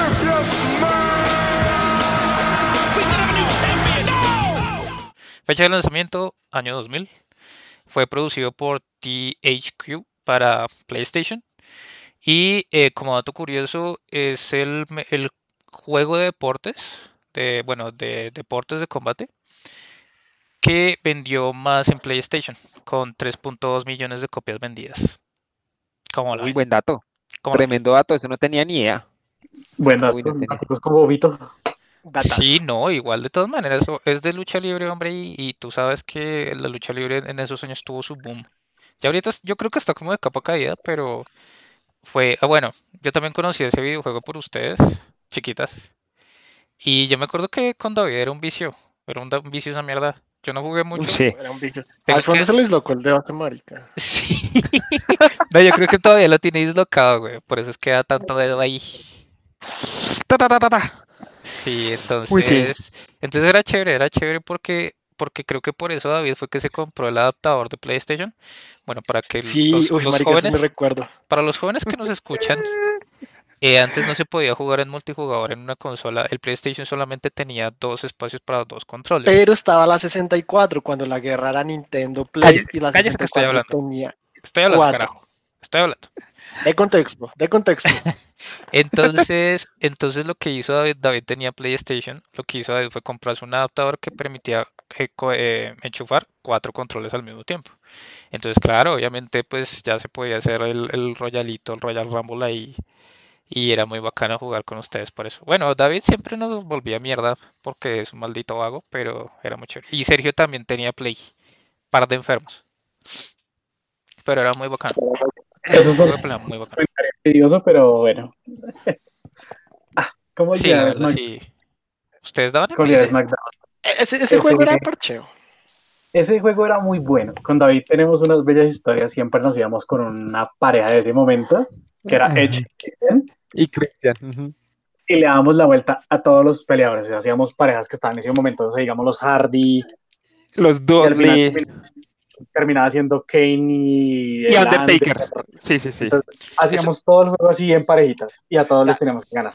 We could have a new champion. No. Fecha de lanzamiento, año 2000. Fue producido por THQ para PlayStation. Y eh, como dato curioso, es el, el juego de deportes, de, bueno, de deportes de combate, que vendió más en PlayStation, con 3.2 millones de copias vendidas. ¿Cómo la Muy buen dato. ¿Cómo? Tremendo dato. Eso no tenía ni idea. Buen dato, no datos con bobito. Sí, no, igual de todas maneras, es de lucha libre, hombre, y, y tú sabes que la lucha libre en esos años tuvo su boom. Ya ahorita yo creo que está como de capa caída, pero fue, ah, bueno, yo también conocí ese videojuego por ustedes, chiquitas, y yo me acuerdo que con David era un vicio, era un vicio esa mierda. Yo no jugué mucho. Sí. Era un bicho. Tengo Al fondo que- se les locó el debate, marica. Sí. <laughs> No, yo creo que todavía lo tiene dislocado, güey, por eso es que da tanto dedo ahí. Ta, ta, ta, ta, ta. Sí, Uy, sí. entonces, entonces era chévere, era chévere porque porque creo que por eso David fue que se compró el adaptador de PlayStation. Bueno, para que Sí, los, uy, los marica, sí me jóvenes, recuerdo. para los jóvenes que nos escuchan, eh, antes no se podía jugar en multijugador en una consola. El PlayStation solamente tenía dos espacios para dos controles. Pero estaba la 64 cuando la guerra era Nintendo Play Cállese, y la cállese que estoy 64 tenía. Estoy hablando, cuatro. carajo. Estoy hablando. De contexto, de contexto. <laughs> Entonces, entonces lo que hizo David, David tenía PlayStation, lo que hizo David fue comprarse un adaptador que permitía eh, eh, enchufar cuatro controles al mismo tiempo. Entonces, claro, obviamente pues ya se podía hacer el, el Royalito, el Royal Rumble ahí y era muy bacano jugar con ustedes por eso. Bueno, David siempre nos volvía mierda porque es un maldito vago, pero era muy chévere. Y Sergio también tenía Play, par de enfermos. Pero era muy bacano. Eso es un pelea muy bacano. tedioso, pero bueno. <laughs> Ah, ¿cómo Sí, la verdad, sí. ¿Ustedes daban envidia? SmackDown? Ese, ese Ese juego era parcheo. Ese juego era muy bueno. Con David tenemos unas bellas historias. Siempre nos íbamos con una pareja de ese momento, que era Edge Y Cristian. y le dábamos la vuelta a todos los peleadores. O sea, hacíamos parejas que estaban en ese momento, o sea, digamos los Hardy, Los y dos. al final terminaba siendo Kane y, Y el Undertaker. Sí, sí, sí. Entonces, Hacíamos todo el juego así en parejitas y a todos les teníamos que ganar.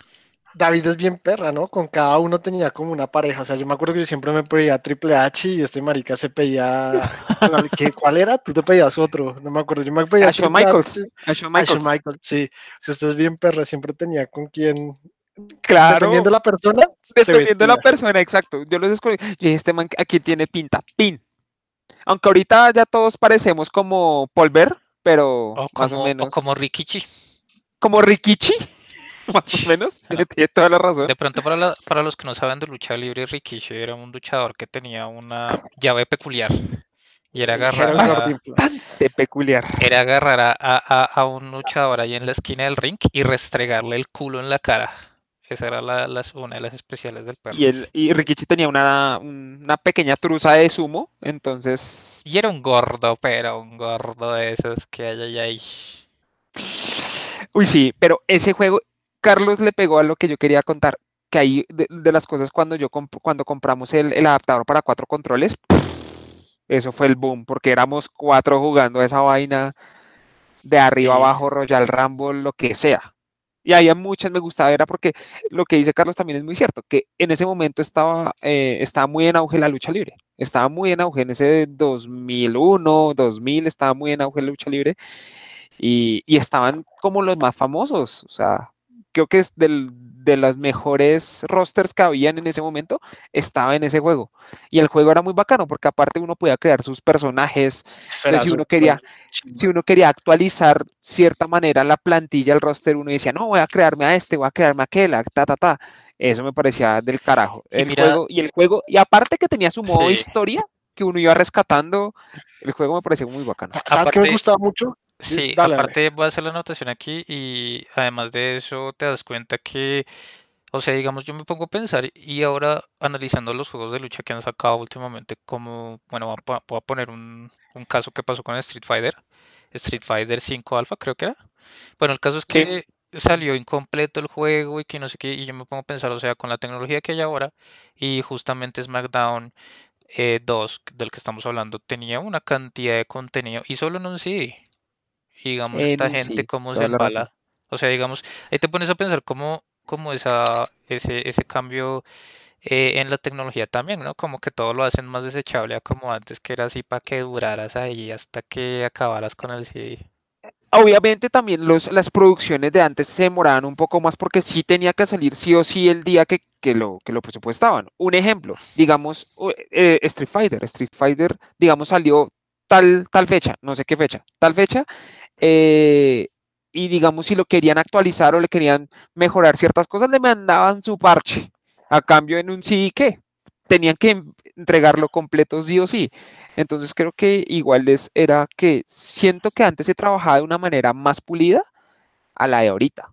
David es bien perra, ¿no? Con cada uno tenía como una pareja. O sea, yo me acuerdo que yo siempre me pedía Triple H y este marica se pedía. ¿Qué, <laughs> ¿Cuál era? Tú te pedías otro. No me acuerdo. Yo me pedía A Shawn Triple Michaels. H, A Shawn a Shawn Michaels. Michaels, sí. Si usted es bien perra, siempre tenía con quién. Claro. Dependiendo de la persona, Dependiendo de la persona, exacto. Yo los escogí. Yo dije, este man aquí tiene pinta. Pin. Aunque ahorita ya todos parecemos como Polver, pero O más como, o menos. o como Rikichi. como Rikichi. Más o menos. Tiene, tiene toda la razón. De pronto, para, la- para los que no saben de lucha libre, Rikichi era un luchador que tenía una llave peculiar. Y era agarrar, a, peculiar. era agarrar a, a- a un luchador ahí en la esquina del ring y restregarle el culo en la cara. Esa era la, las- una de las especiales del perro. Y, el, y Rikichi tenía una, una pequeña truza de sumo, entonces Y era un gordo, pero un gordo de esos que hay ahí. Uy, sí, pero ese juego, Carlos le pegó a lo que yo quería contar, que ahí de, de las cosas cuando yo comp- cuando compramos el, el adaptador para cuatro controles, eso fue el boom, porque éramos cuatro jugando esa vaina de arriba abajo, Royal Rumble, lo que sea. Y había muchas me gustaba, era porque lo que dice Carlos también es muy cierto, que en ese momento estaba, eh, estaba muy en auge la lucha libre, estaba muy en auge en ese 2001, 2000, estaba muy en auge la lucha libre y, y estaban como los más famosos, o sea, creo que es del, de los mejores rosters que habían en ese momento, estaba en ese juego. Y el juego era muy bacano porque aparte uno podía crear sus personajes, si uno quería- si uno quería actualizar cierta manera la plantilla, el roster, uno decía, no, voy a crearme a este, voy a crearme a aquel, a ta, ta, ta. Eso me parecía del carajo. Y El mira- juego, y el juego, y aparte que tenía su modo Sí. historia, que uno iba rescatando, el juego me pareció muy bacano. ¿Sabes qué me gustaba mucho? Sí, dale, aparte voy a hacer la anotación aquí y además de eso te das cuenta que, o sea, digamos, yo me pongo a pensar y ahora analizando los juegos de lucha que han sacado últimamente, como, bueno, voy a, poner un, un caso que pasó con Street Fighter, Street Fighter 5 Alpha creo que era. Bueno, el caso es Sí. que salió incompleto el juego y que no sé qué, y yo me pongo a pensar, o sea, con la tecnología que hay ahora y justamente SmackDown eh, 2, del que estamos hablando, tenía una cantidad de contenido y solo en un CD. Y digamos, En esta gente CD, cómo se embala. O sea, digamos, ahí te pones a pensar cómo, cómo esa, ese, ese cambio eh, en la tecnología también, ¿no? Como que todo lo hacen más desechable a como antes, que era así para que duraras ahí hasta que acabaras con el CD. Obviamente también los, las producciones de antes se demoraban un poco más porque sí tenía que salir sí o sí el día que, que lo, que lo presupuestaban. Un ejemplo, digamos, eh, Street Fighter. Street Fighter, digamos, salió tal, tal fecha, no sé qué fecha, tal fecha, eh, y digamos, si lo querían actualizar o le querían mejorar ciertas cosas, le mandaban su parche. A cambio, en un sí ¿qué? Tenían que en- entregarlo completo sí o sí. Entonces creo que igual es, era que siento que antes se trabajaba de una manera más pulida a la de ahorita.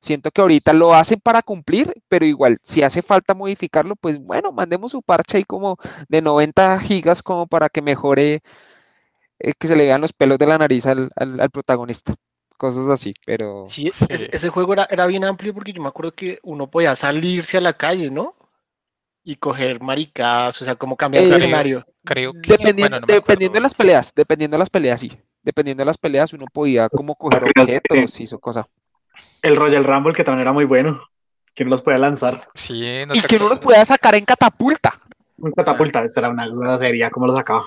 Siento que ahorita lo hacen para cumplir, pero igual si hace falta modificarlo, pues bueno, mandemos su parche ahí como de 90 gigas como para que mejore, eh, que se le vean los pelos de la nariz al, al- al protagonista. Cosas así, pero Sí, Sí. ese, ese juego era, era bien amplio porque yo me acuerdo que uno podía salirse a la calle, ¿no? y coger maricadas, o sea, como cambiar Es- escenario. Creo que, Dependiendo, bueno, no me dependiendo de las peleas, dependiendo de las peleas, sí. Dependiendo de las peleas, uno podía como coger objetos y eso cosa. El Royal Rumble, que también era muy bueno. Que no los podía lanzar. Sí, no Y que uno los podía sacar en catapulta. Un catapulta, eso era una grosería, ¿cómo lo sacaba?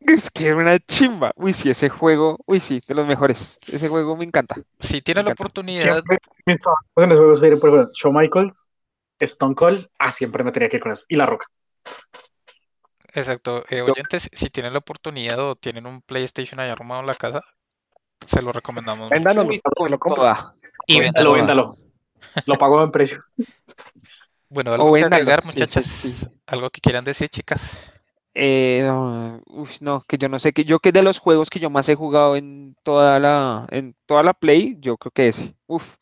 Es que era una chimba. Uy, sí, ese juego, uy, sí, de los mejores. Ese juego me encanta. Si tiene la encanta. oportunidad, Siempre mis en los juegos por ejemplo, Shawn Michaels, Stone Cold, ah, siempre me tenía que ir con eso. Y La Roca. exacto, eh, oyentes, si tienen la oportunidad o tienen un PlayStation ahí armado en la casa, se lo recomendamos mucho. Véndanos, lo compro. Toda. Y véndalo, véndalo. Lo pago en precio. Bueno, O algo que véndalo. agregar, Sí, sí, muchachas, sí. algo que quieran decir, chicas. Eh, no, uf, no, que yo no sé que yo que de los juegos que yo más he jugado en toda la en toda la Play, yo creo que ese. Uf.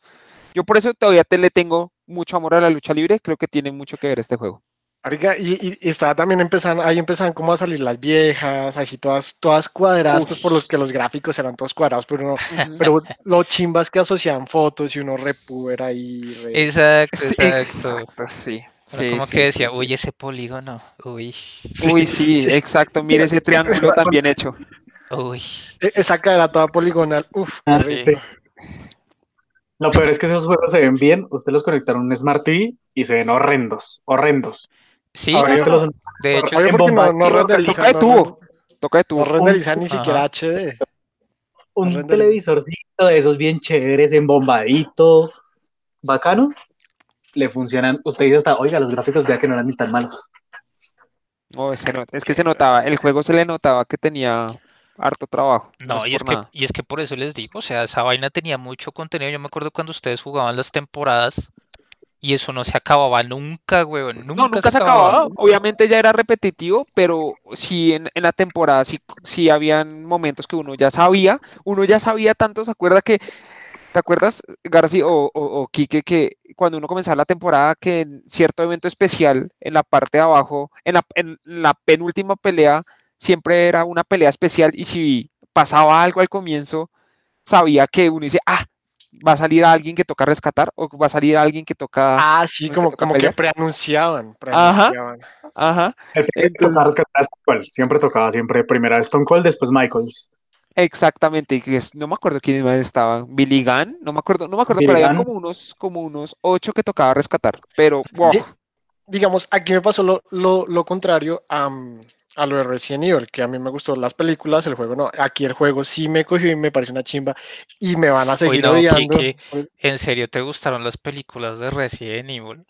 Yo por eso todavía te le tengo mucho amor a la lucha libre, creo que tiene mucho que ver este juego. Y, y, y estaba también empezando, ahí empezaban como a salir las viejas, así todas, todas cuadradas, pues por los que los gráficos eran todos cuadrados, pero no, pero lo chimbas que asociaban fotos y uno repuber ahí. re- Exacto, Sí, exacto. exacto, sí. Como sí, que decía, sí, sí. uy, ese polígono, uy, Uy, sí, exacto. Mire ese <laughs> triángulo tan bien hecho. uy. e- Esa cadera toda poligonal, uff, Ah, Sí. sí. Lo peor es que esos juegos se ven bien, usted los conectaron a un Smart TV y se ven horrendos, horrendos. Sí, los- de hecho, Oye, porque no, no bombardeo, Toca de no, tubo. Toca de no tubo. renderizan ni Ajá. siquiera HD. un Horrendo. televisorcito de esos bien chéveres, embombadito, bacano, le funcionan. Usted dice hasta, oiga, los gráficos vea que no eran ni tan malos. No, es que se notaba, el juego se le notaba que tenía harto trabajo. No, y es por que, nada. y es que por eso les digo, o sea, esa vaina tenía mucho contenido. Yo me acuerdo cuando ustedes jugaban las temporadas y eso no se acababa nunca, weón. No, Nunca nunca se acababa. Obviamente ya era repetitivo, pero sí en, en la temporada sí, sí habían momentos que uno ya sabía, uno ya sabía tanto, ¿se acuerda que, ¿te acuerdas, Garci o, o, o Quique, que cuando uno comenzaba la temporada, que en cierto evento especial, en la parte de abajo, en la, en la penúltima pelea, siempre era una pelea especial y si pasaba algo al comienzo, sabía que uno dice, ah, va a salir alguien que toca rescatar o va a salir alguien que toca... Ah, sí, ¿No como, toca como que pelear? preanunciaban. Ajá. preanunciaban. Ajá. El que Entonces- tocaba rescatar a Stone Cold, siempre tocaba, siempre primera Stone Cold, después Michaels. Exactamente, y que es- no me acuerdo quiénes más estaban. Billy Gunn, no me acuerdo, no me acuerdo, pero Billy había Gunn. como unos, como unos ocho que tocaba rescatar. Pero wow, Di- digamos, aquí me pasó lo, lo, lo contrario a, mm, a lo de Resident Evil, que a mí me gustó las películas, el juego no. Aquí el juego sí me cogió y me parece una chimba y me van a seguir no, odiando. Kike. ¿En serio te gustaron las películas de Resident Evil?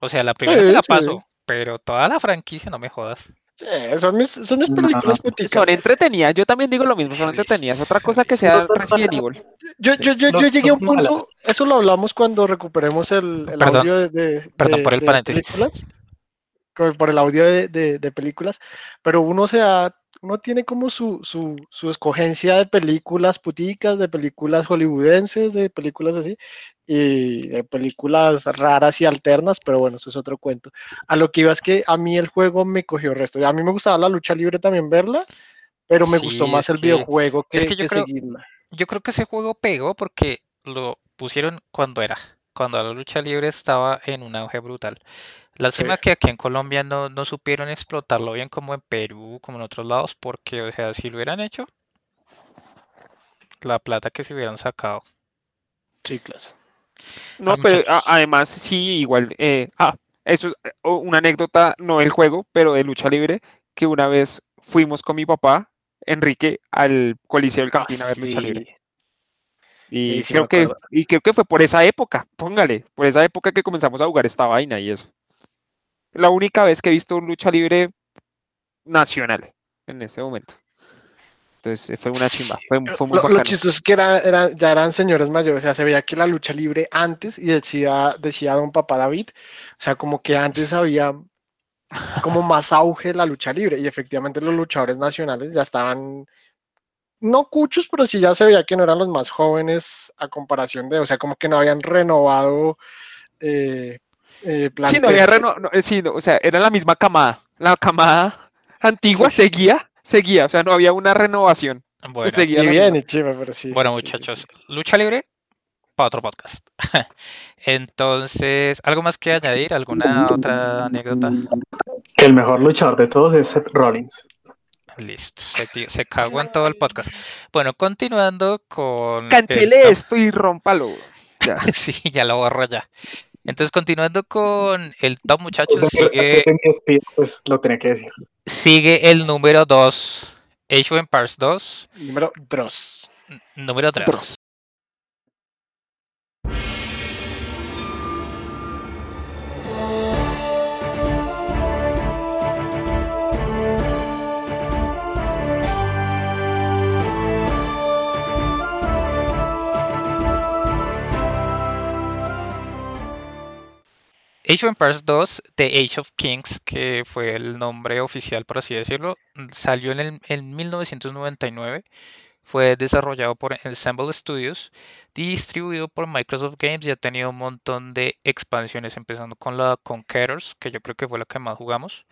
O sea, la primera te la sí. paso, pero toda la franquicia no me jodas. Sí, son mis, son mis No. películas puticas. son entretenidas. Yo también digo lo mismo, son entretenidas. Otra cosa que sea Resident Evil. Yo, yo, yo, No, yo llegué a un no, punto, eso lo hablamos cuando recuperemos el, el Perdón, audio de, de- perdón de- por el de paréntesis. películas, por el audio de, de- de películas, pero uno se da- uno tiene como su, su, su escogencia de películas puticas, de películas hollywoodenses, de películas así, y de películas raras y alternas, pero bueno, eso es otro cuento. A lo que iba es que a mí el juego me cogió resto. A mí me gustaba la lucha libre también verla, pero me gustó Sí, más es el que- videojuego que, es que yo que creo- seguirla. Yo creo que ese juego pegó porque lo pusieron cuando era, cuando la lucha libre estaba en un auge brutal. Lástima Sí. que aquí en Colombia no, no supieron explotarlo bien como en Perú, como en otros lados, porque, o sea, si lo hubieran hecho, la plata que se hubieran sacado. Chiclas. No, Ah, pero a- además sí, igual. eh, ah, eso es eh, o- una anécdota, no del juego, pero de lucha libre, que una vez fuimos con mi papá, Enrique, al Coliseo del Campín a ver lucha libre. Y Sí, sí creo que, y creo que fue por esa época, póngale, por esa época que comenzamos a jugar esta vaina y eso. La única vez que he visto lucha libre nacional en ese momento. Entonces eh, fue una chimba, fue, fue muy Lo, lo chistoso es que era, era- ya eran señores mayores, o sea, se veía que la lucha libre antes, y decía, decía don papá David, o sea, como que antes había como <laughs> más auge la lucha libre, y efectivamente los luchadores nacionales ya estaban, no cuchos, pero sí ya se veía que no eran los más jóvenes a comparación de, o sea, como que no habían renovado eh, eh, Sí, no había reno- no, eh, sí, no, o sea, era la misma camada. La camada antigua seguía, seguía, o sea, no había una renovación. Bueno, seguía Y bien, pero sí. bueno, sí, sí, muchachos, lucha libre, para otro podcast. <laughs> Entonces, ¿algo más que añadir? ¿Alguna otra anécdota? Que el mejor luchador de todos es Seth Rollins. Listo, se, se cagó en todo el podcast. Bueno, continuando con... el Cancele esto y rómpalo. <laughs> Ya. Sí, ya lo borro ya. Entonces, continuando con el top, muchachos, de- sigue, despido, pues lo tenía que decir. sigue el número 2, Age of Empires 2, Número Dross. número 3. Age of Empires 2, The Age of Kings, que fue el nombre oficial, por así decirlo, salió en, el, en 1999. Fue desarrollado por Ensemble Studios, distribuido por Microsoft Games y ha tenido un montón de expansiones, empezando con la Conquerors, que yo creo que fue la que más jugamos.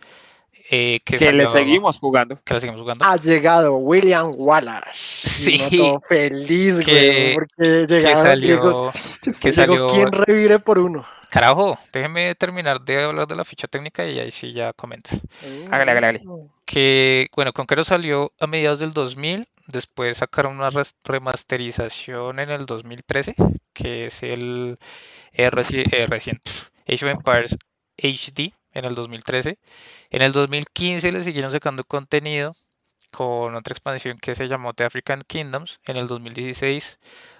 Eh, que Que le seguimos jugando. Que la seguimos jugando. Ha llegado William Wallace. Sí. Todo feliz, Que- güey, porque que salió. Que llegó salió. ¿Quién revive por uno? Carajo, déjeme terminar de hablar de la ficha técnica y ahí sí ya comentas. Hágale, hágale, hágale. que, bueno, Conqueror salió a mediados del 2000, después sacaron una remasterización en el 2013, que es el reci- eh, reciente Age of Empires HD en el 2013. En el 2015 le siguieron sacando contenido con otra expansión que se llamó The African Kingdoms. En el 2016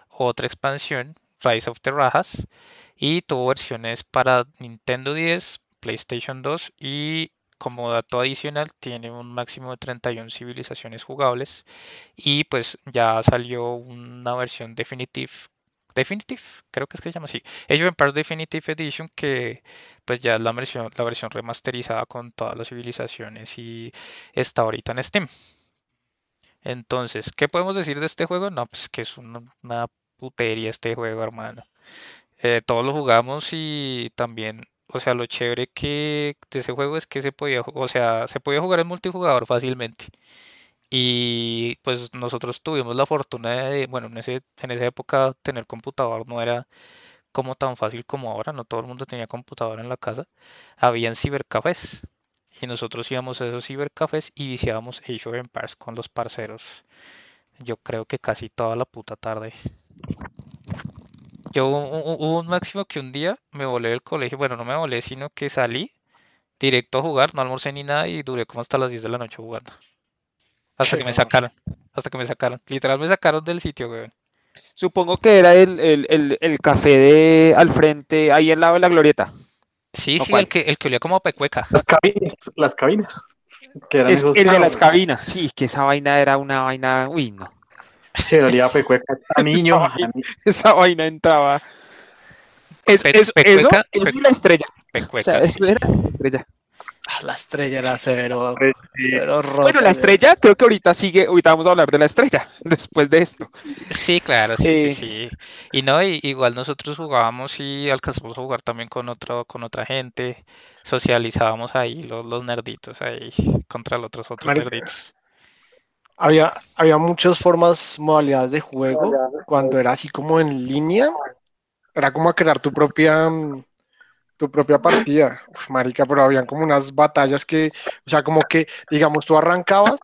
otra expansión, Rise of the Rajas, y tuvo versiones para Nintendo 10, PlayStation 2 y como dato adicional tiene un máximo de 31 civilizaciones jugables y pues ya salió una versión Definitive Definitive, creo que es que se llama así, Age of Empires Definitive Edition que pues ya es la versión, la versión remasterizada con todas las civilizaciones y está ahorita en Steam. Entonces, ¿qué podemos decir de este juego? No, pues que es una, putería este juego, hermano. Eh, todos lo jugamos y también, o sea, lo chévere que de ese juego es que se podía, o sea, se podía jugar en multijugador fácilmente. Y pues nosotros tuvimos la fortuna de, bueno, en ese, en esa época tener computador no era como tan fácil como ahora, no todo el mundo tenía computador en la casa. Habían cibercafés y nosotros íbamos a esos cibercafés y viciábamos Age of Empires con los parceros. Yo creo que casi toda la puta tarde. Yo hu- hu- hubo un máximo que un día me volé del colegio, bueno, no me volé, sino que salí directo a jugar, no almorcé ni nada y duré como hasta las 10 de la noche jugando. Hasta que me sacaron, hasta que me sacaron. Literal me sacaron del sitio, weón. Supongo que era el, el, el, el café de al frente, ahí al lado de la glorieta. Sí, ¿O sí, cuál? el que, el que olía como a pecueca. Las cabinas, las cabinas. Que eran Es esos el de las cabinas, sí, que esa vaina era una vaina, uy, no. que olía a pecueca <laughs> a niño. Esa vaina. Esa vaina entraba. Es, Pe- eso, eso, pecueca, eso pe- y la estrella. O sea, Pecueca, sí. eso era la estrella. Ah, La estrella era severo, Sí. severo Bueno, la estrella creo que ahorita sigue, ahorita vamos a hablar de la estrella, <laughs> después de esto. Sí, claro, sí, Eh, sí, sí. Y no, y- igual nosotros jugábamos y alcanzamos a jugar también con otro, con otra gente. Socializábamos ahí los, los nerditos ahí contra los otros otros Marica. nerditos. Había, había muchas formas, modalidades de juego. Cuando era así como en línea, era como a crear tu propia, tu propia partida. Uf, marica, pero habían como unas batallas que, o sea, como que, digamos, tú arrancabas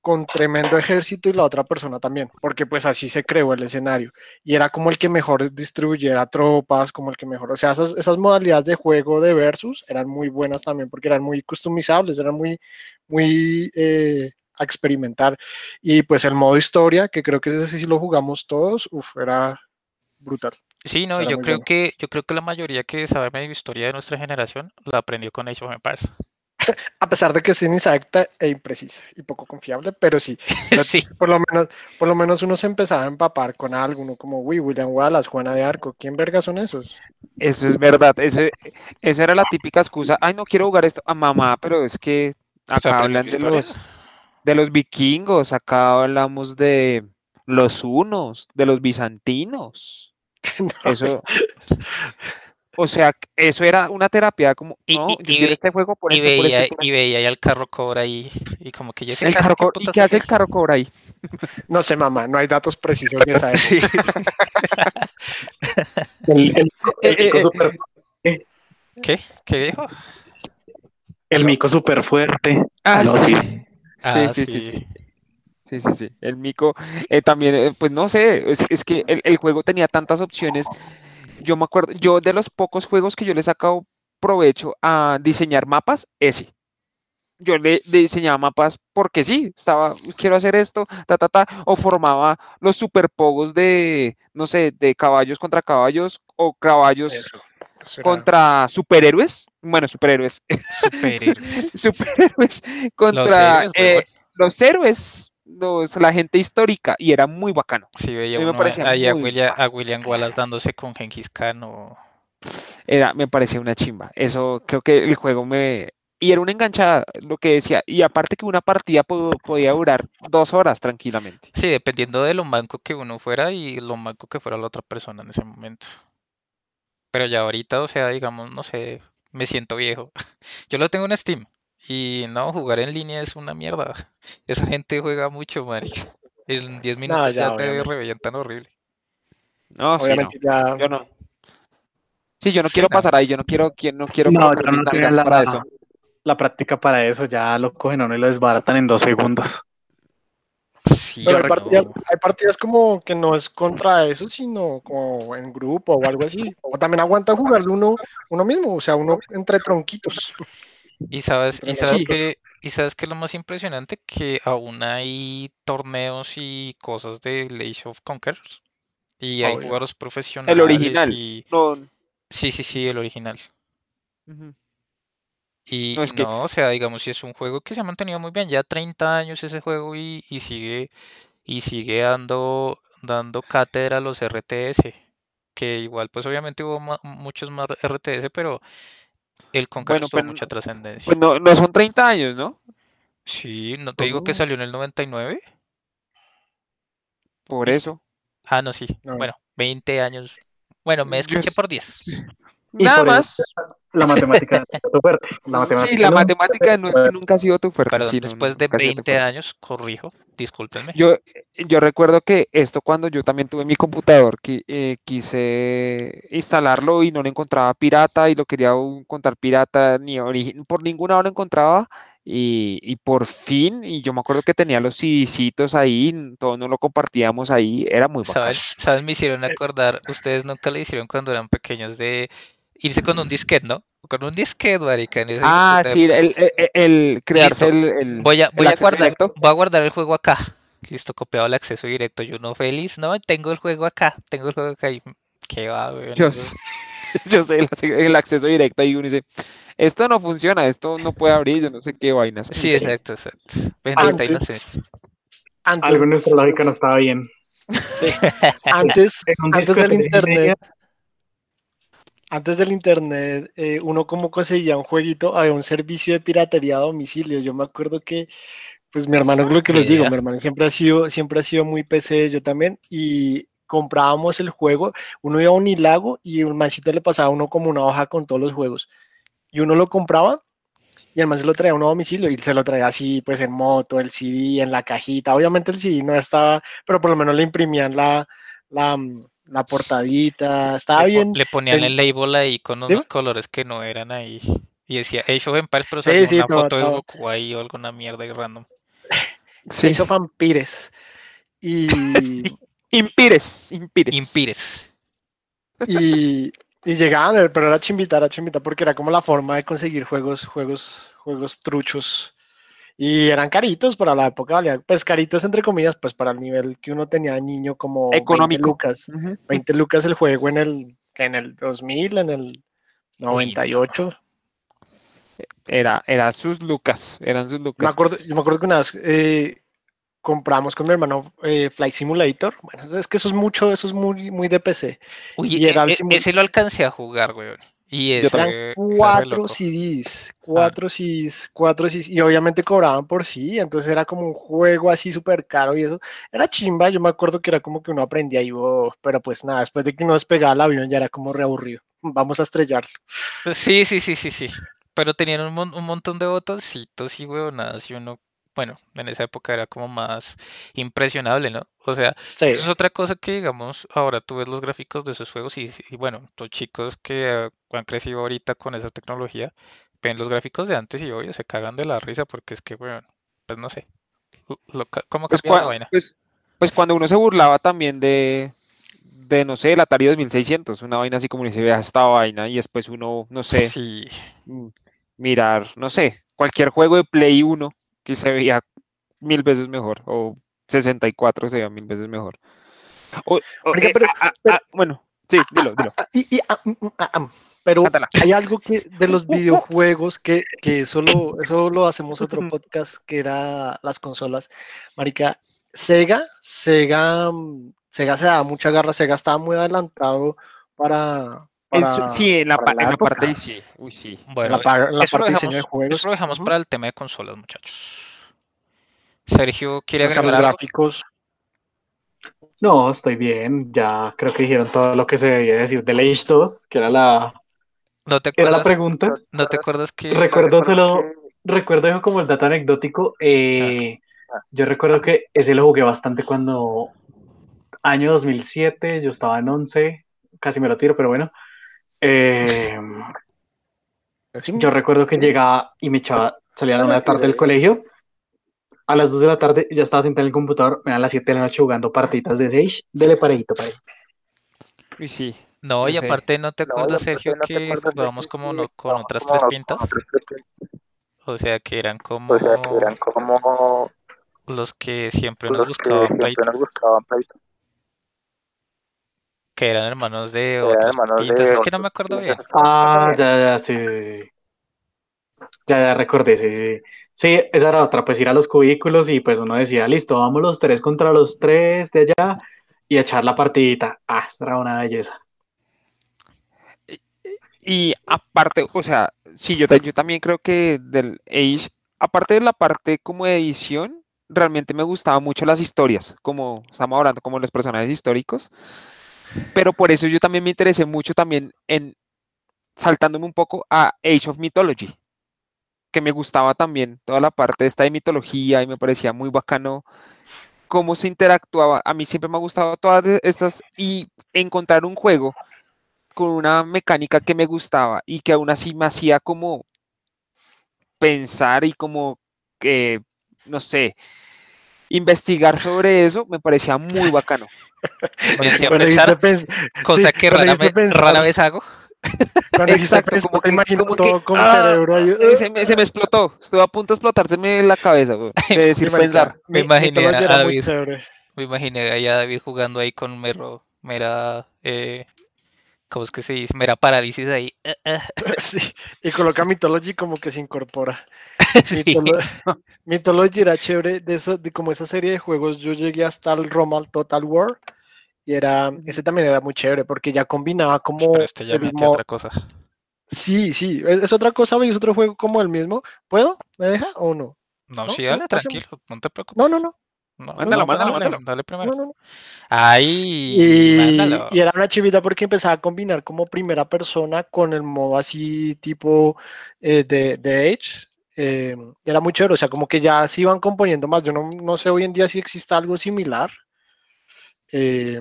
con tremendo ejército y la otra persona también, porque pues así se creó el escenario. Y era como el que mejor distribuyera tropas, como el que mejor, o sea, esas, esas modalidades de juego de versus eran muy buenas también, porque eran muy customizables, eran muy, muy eh, a experimentar. Y pues el modo historia, que creo que ese sí lo jugamos todos, uf, era brutal. Sí, no, yo creo bueno. que, yo creo que la mayoría que sabe medio historia de nuestra generación la aprendió con Age of Empires. <laughs> A pesar de que es inexacta e imprecisa y poco confiable, pero <laughs> sí, por lo menos, por lo menos uno se empezaba a empapar con alguno como, uy, William Wallace, Juana de Arco, ¿quién verga son esos? Eso es verdad, ese, esa era la típica excusa, ay, no quiero jugar esto, a mamá, pero es que ¿se acá hablan la de los, de los vikingos, acá hablamos de los hunos, de los bizantinos. <laughs> No, Eso, O sea, eso era una terapia como, Y- no, y- yo y quiero ve- este juego por Y por veía, por y veía ahí al carro cobra ahí, y como que yo ese El carro, carro ¿qué co- ¿Y putas qué hace el carro cobra ahí? No sé, mamá, no hay datos precisos de esa. Sí. El, <laughs> el- el Eh, mico eh, super- ¿Qué? ¿Qué dijo? el mico súper fuerte. Ah, sí. Ah, sí, sí, sí, sí. Sí, sí, sí. El mico eh, también, eh, pues no sé, es, es que el, el juego tenía tantas opciones. Yo me acuerdo, yo de los pocos juegos que yo le he sacado provecho a diseñar mapas, ese. Yo le, le diseñaba mapas porque sí, estaba, quiero hacer esto, ta, ta, ta, o formaba los superpogos de, no sé, de caballos contra caballos o caballos Eso, contra superhéroes. Bueno, superhéroes, <laughs> Superhéroes. superhéroes contra héroes, eh, los héroes, los, la gente histórica, y era muy bacano. Sí, veía me uno parecía ahí a William, a William Wallace dándose con Genghis Khan o... Era, me parecía una chimba. Eso creo que el juego me. Y era una enganchada, lo que decía. Y aparte que una partida po- podía durar dos horas tranquilamente. Sí, dependiendo de lo manco que uno fuera y lo manco que fuera la otra persona en ese momento. Pero ya ahorita, o sea, digamos, no sé, me siento viejo. <laughs> Yo lo tengo en Steam y no, jugar en línea es una mierda. <laughs> Esa gente juega mucho, marica. En 10 minutos ya, ya te obviamente. revientan horrible. No, sí, no. Obviamente ya. Yo no. Sí, yo no Sí, quiero no. pasar ahí. Yo no quiero, qui- no quiero No, yo no nalgas la, para eso. la práctica para eso. Ya lo cogen a uno y lo desbaratan en dos segundos. Sí, Pero hay partidas, no. hay partidas como que no es contra eso, sino como en grupo o algo así. O también aguanta jugarlo uno, uno mismo, o sea, uno entre tronquitos. Y sabes, y sabes que, y sabes que lo más impresionante que aún hay torneos y cosas de Age of Conquerors. Y hay Obvio. jugadores profesionales original. y No. sí, sí, sí, el original. Y No, es que- no, o sea, digamos, si es un juego que se ha mantenido muy bien, ya 30 años ese juego y, y sigue y sigue dando dando cátedra a los RTS, que igual pues obviamente hubo muchos más RTS, pero el Conquerors Bueno, tuvo pues, mucha trascendencia. Pues no, no son 30 años, ¿no? Sí, no te digo que Oh. salió en el 99. Por eso. Ah, no, sí. No. Bueno, 20 años. Bueno, me escuché por 10. Y Nada por eso más. <laughs> La matemática no es tu fuerte. La matemática Sí, la no- matemática no es que nunca ha sido tu fuerte. Perdón, después de nunca ha sido tu 20 fuerte. años, corrijo, discúlpenme. Yo, yo recuerdo que esto cuando yo también tuve mi computador, que eh, quise instalarlo y no lo encontraba pirata y lo quería un- encontrar pirata, ni origi- por ningún lado lo encontraba y, y por fin, y yo me acuerdo que tenía los CDcitos ahí, todos nos lo compartíamos ahí, era muy bacano. ¿Saben? ¿Saben? Me hicieron acordar, ustedes nunca le hicieron cuando eran pequeños de irse con un disquete, ¿no? Con un disquete, marica, Ah, sí, el, el- el crearse el, el- Voy a, el voy a guardar, directo. voy a guardar el juego acá. Listo, copiado el acceso directo. Yo no feliz, no, tengo el juego acá, tengo el juego acá y qué va, weón. Yo sé, <laughs> yo sé, el, acce- el acceso directo y uno dice, esto no funciona, esto no puede abrir, yo no sé qué vainas. Sí, exacto, exacto. Bendita Antes, inocencia. antes, Algo en nuestra lógica no estaba bien. sí, <laughs> antes, antes del internet, antes del internet, eh, uno como conseguía un jueguito, había un servicio de piratería a domicilio. Yo me acuerdo que, pues mi hermano, lo que les digo, mi hermano siempre ha sido, siempre ha sido muy PC, yo también, y comprábamos el juego, uno iba a un hilago y un mancito le pasaba a uno como una hoja con todos los juegos. Y uno lo compraba y man se lo traía a uno a domicilio y se lo traía así, pues en moto, el CD, en la cajita. Obviamente el CD no estaba, pero por lo menos le imprimían la, la, mm, la portadita, estaba Le, bien. le ponían el- el label ahí con unos colores que no eran ahí. Y decía Age of Empires, pero Sí, salía sí, una todo- foto de. Goku ahí o alguna mierda ahí random. <laughs> Se hizo vampires. Y, <laughs> Impires, impires. Impires. y, y llegaban, pero era chimbita, era chimbita, porque era como la forma de conseguir juegos, juegos, juegos truchos. Y eran caritos para la época, valían, pues caritos entre comillas, pues para el nivel que uno tenía de niño, como 20 Económico. lucas. Ujú. 20 lucas el juego en el, en el 2000, en el 98. Era, era sus lucas, eran sus Me lucas. acuerdo, yo me acuerdo que una vez eh, compramos con mi hermano eh, Flight Simulator. Bueno, es que eso es mucho, eso es muy, muy de PC. Uy, Y era e- simu- ese lo alcancé a jugar, weón. Y ese Eran era re cuatro loco. CDs, cuatro CDs, cuatro CDs, y obviamente cobraban por sí, entonces era como un juego así súper caro y eso. Era chimba, yo me acuerdo que era como que uno aprendía y oh, pero pues nada, después de que uno despegaba el avión ya era como reaburrido. Vamos a estrellarlo. Sí, sí, sí, sí, sí. Pero tenían un, mon- un montón de botoncitos y huevonadas y uno, bueno, en esa época era como más impresionable, ¿no? O sea, Sí, eso es otra cosa que, digamos, ahora tú ves los gráficos de esos juegos y, y bueno, los chicos que eh, han crecido ahorita con esa tecnología, ven los gráficos de antes y obvio se cagan de la risa porque es que, bueno, pues no sé, lo- ¿cómo Pues, cambió la cua- vaina? pues, pues cuando uno se burlaba también de, de, no sé, el Atari 2600, una vaina así como dice, vea esta vaina, y después uno, no sé, Sí, mm, mirar, no sé, cualquier juego de Play 1 que se veía mil veces mejor, o 64 se veía mil veces mejor. O- o, Marica, eh, pero- pero- bueno, sí, dilo, dilo. Ah, y- y- mm, mm, ah, pero hay algo que de los videojuegos que, que eso, lo, eso lo hacemos otro podcast que era las consolas. Marica, Sega, Sega, mm, Sega se daba mucha garra, Sega estaba muy adelantado para, para sí, en la, para pa- la en la parte, sí, uy, sí. bueno, la, eso parte de diseño de dejamos, juegos. eso lo dejamos para el tema de consolas, muchachos. Sergio, ¿quiere los agregar algo? gráficos. No, estoy bien. Ya creo que dijeron todo lo que se debía decir del Age 2, que era la, ¿No te era la acuerdas, pregunta. ¿no te acuerdas que Recuerdo solo, recuerdo eso como el dato anecdótico. eh, yo recuerdo que ese lo jugué bastante cuando, año 2007, yo estaba en 11, casi me lo tiro, pero bueno. Eh, Sí, yo recuerdo que llegaba y me echaba, salía a la una de la tarde del colegio. A las 2 de la tarde ya estaba sentado en el computador, me dan las 7 de la noche jugando partitas de Sage. Dele parejito, parejito. Uy, sí. No, y aparte, ¿no te acuerdas, Sergio, que jugábamos como no- con otras tres pintas? O sea, que eran como como los que siempre los que nos buscaban pleito. Que eran hermanos de eran otros hermanos de pintas. Es que no me acuerdo bien. Ah, ya, ya, sí, sí, sí. Ya, ya recordé, sí, sí. sí. Esa era otra, pues ir a los cubículos y pues uno decía, listo, vamos los tres contra los tres de allá y echar la partidita. Ah, esa era una belleza. Y aparte, o sea, sí, yo, yo también creo que del Age, aparte de la parte como de edición, realmente me gustaban mucho las historias, como estamos hablando, como los personajes históricos, pero por eso yo también me interesé mucho también en, saltándome un poco a Age of Mythology, que me gustaba también toda la parte esta de mitología y me parecía muy bacano cómo se interactuaba. A mí siempre me ha gustado todas de estas y encontrar un juego con una mecánica que me gustaba y que aún así me hacía como pensar y como que, no sé, investigar sobre eso, me parecía muy bacano. <laughs> Me hacía pensar, cosa sí, que rara, me- pensar, rara vez hago. <laughs> Cuando dijiste Exacto, pensar, como te que- imagino como que- todo con ¡ah! cerebro ahí. Eh, Se me, se me explotó, estuve a punto de explotárseme la cabeza, güey, <laughs> de decir marica, pensar. Me imaginé a David. Me imaginé ahí a David jugando ahí con mero, mera, eh, ¿cómo es que se dice? Mera parálisis ahí. eh, eh. <laughs> Sí, y coloca Mythology como que se incorpora. <laughs> Sí. Mytholo- <laughs> Mythology era chévere, de, eso, de como esa serie de juegos, yo llegué hasta el Roma Total War, y era, ese también era muy chévere, porque ya combinaba como Pero este ya metía otra cosa. Sí, sí, es, es otra cosa, es otro juego como el mismo. ¿Puedo? ¿Me deja o no? No, ¿No? sí, dale, tranquilo, no te preocupes. No, no, no, No, Mándalo, mándalo, mándalo. dale primero. no, no, no. Ahí, Y, y era una chivita porque empezaba a combinar como primera persona con el modo así tipo eh, de, de Edge. eh, era muy chévere, o sea, como que ya se iban componiendo más. Yo no, no sé hoy en día si existe algo similar eh,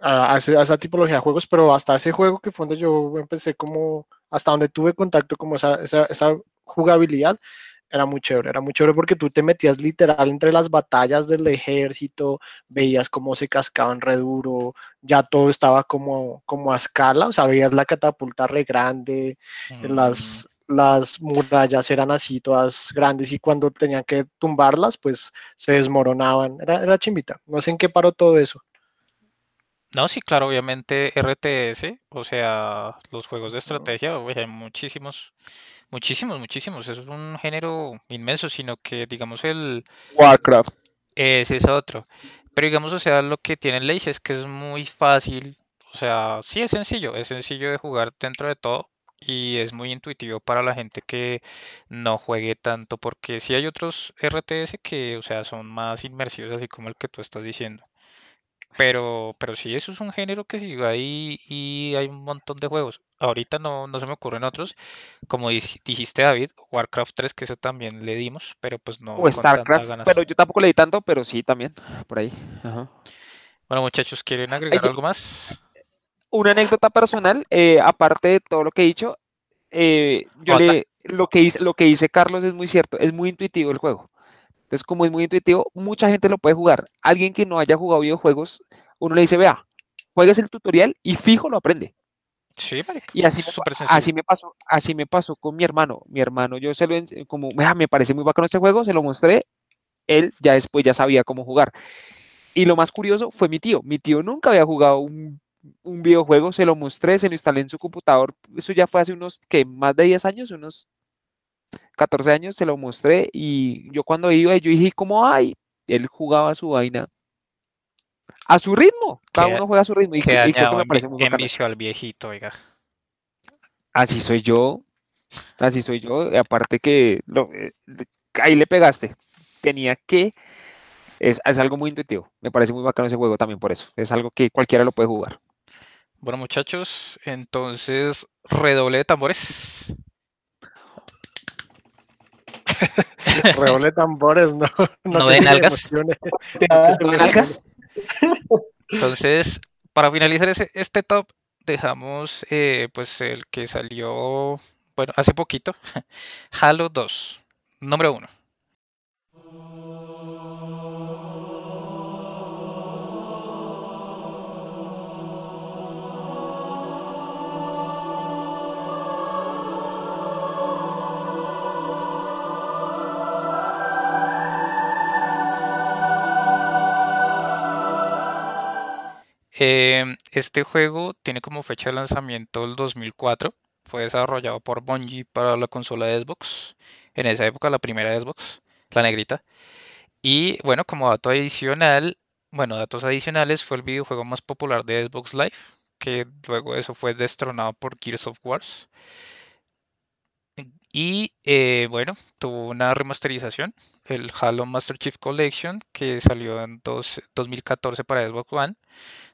a, a ese- a esa tipología de juegos, pero hasta ese juego que fue donde yo empecé como, hasta donde tuve contacto como esa, esa, esa jugabilidad, era muy chévere, era muy chévere porque tú te metías literal entre las batallas del ejército, veías cómo se cascaban re duro, ya todo estaba como, como a escala, o sea, veías la catapulta re grande, Mm, las, las murallas eran así todas grandes y cuando tenían que tumbarlas, pues se desmoronaban, era, era chimbita, no sé en qué paró todo eso. No, sí, claro, obviamente RTS, o sea, los juegos de estrategia, hay muchísimos, muchísimos, muchísimos. Eso es un género inmenso, sino que, digamos, el, Warcraft. ese es otro. Pero digamos, o sea, lo que tiene Lace es que es muy fácil, o O sea, sí es sencillo, es sencillo de jugar dentro de todo y es muy intuitivo para la gente que no juegue tanto, porque sí hay otros RTS que, o sea, son más inmersivos, así como el que tú estás diciendo. Pero, pero sí, eso es un género que sigue ahí y hay un montón de juegos. Ahorita no, no se me ocurren otros. Como dij- dijiste, David, Warcraft 3, que eso también le dimos, pero pues no O StarCraft, ganas. pero yo tampoco le di tanto, pero sí también, por ahí. Ajá. Bueno, muchachos, ¿quieren agregar Ay, algo más? Una anécdota personal, eh, aparte de todo lo que he dicho, eh, yo le, lo que dice, lo que dice Carlos es muy cierto, es muy intuitivo el juego. Entonces, como es muy intuitivo, mucha gente lo puede jugar. Alguien que no haya jugado videojuegos, uno le dice, vea, juegues el tutorial y fijo lo aprende. Sí, marica, Y así me, súper así me pasó, así me pasó con mi hermano. Mi hermano, yo se lo como, "Vea, me parece muy bacano este juego, se lo mostré, él ya después ya sabía cómo jugar. Y lo más curioso fue mi tío. Mi tío nunca había jugado un, un videojuego, se lo mostré, se lo instalé en su computador. Eso ya fue hace unos, que más de 10 años, unos 14 años, se lo mostré y yo cuando iba, yo dije, ¿cómo hay? Él jugaba su vaina a su ritmo. Cada Qué- uno juega a su ritmo y, Qué y creo que me parece muy al viejito, oiga. Así soy yo, así soy yo. y aparte que lo- eh, ahí le pegaste. Tenía que, es, es algo muy intuitivo. Me parece muy bacano ese juego también por eso. Es algo que cualquiera lo puede jugar. Bueno, muchachos, entonces redoble de tambores. <laughs> Redoble tambores, no. No, se me ¿Nalgas? <laughs> <laughs> Entonces, para finalizar ese- este top, dejamos eh, pues el que salió, bueno, hace poquito, Halo 2, número 1. Em, este juego tiene como fecha de lanzamiento el 2004. Fue desarrollado por Bungie para la consola de Xbox. En esa época, la primera Xbox, la negrita. Y bueno, como dato adicional, bueno, datos adicionales, fue el videojuego más popular de Xbox Live, que luego eso fue destronado por Gears of Wars. Y eh, bueno, tuvo una remasterización, el Halo Master Chief Collection, que salió en dos- 2014 para Xbox One,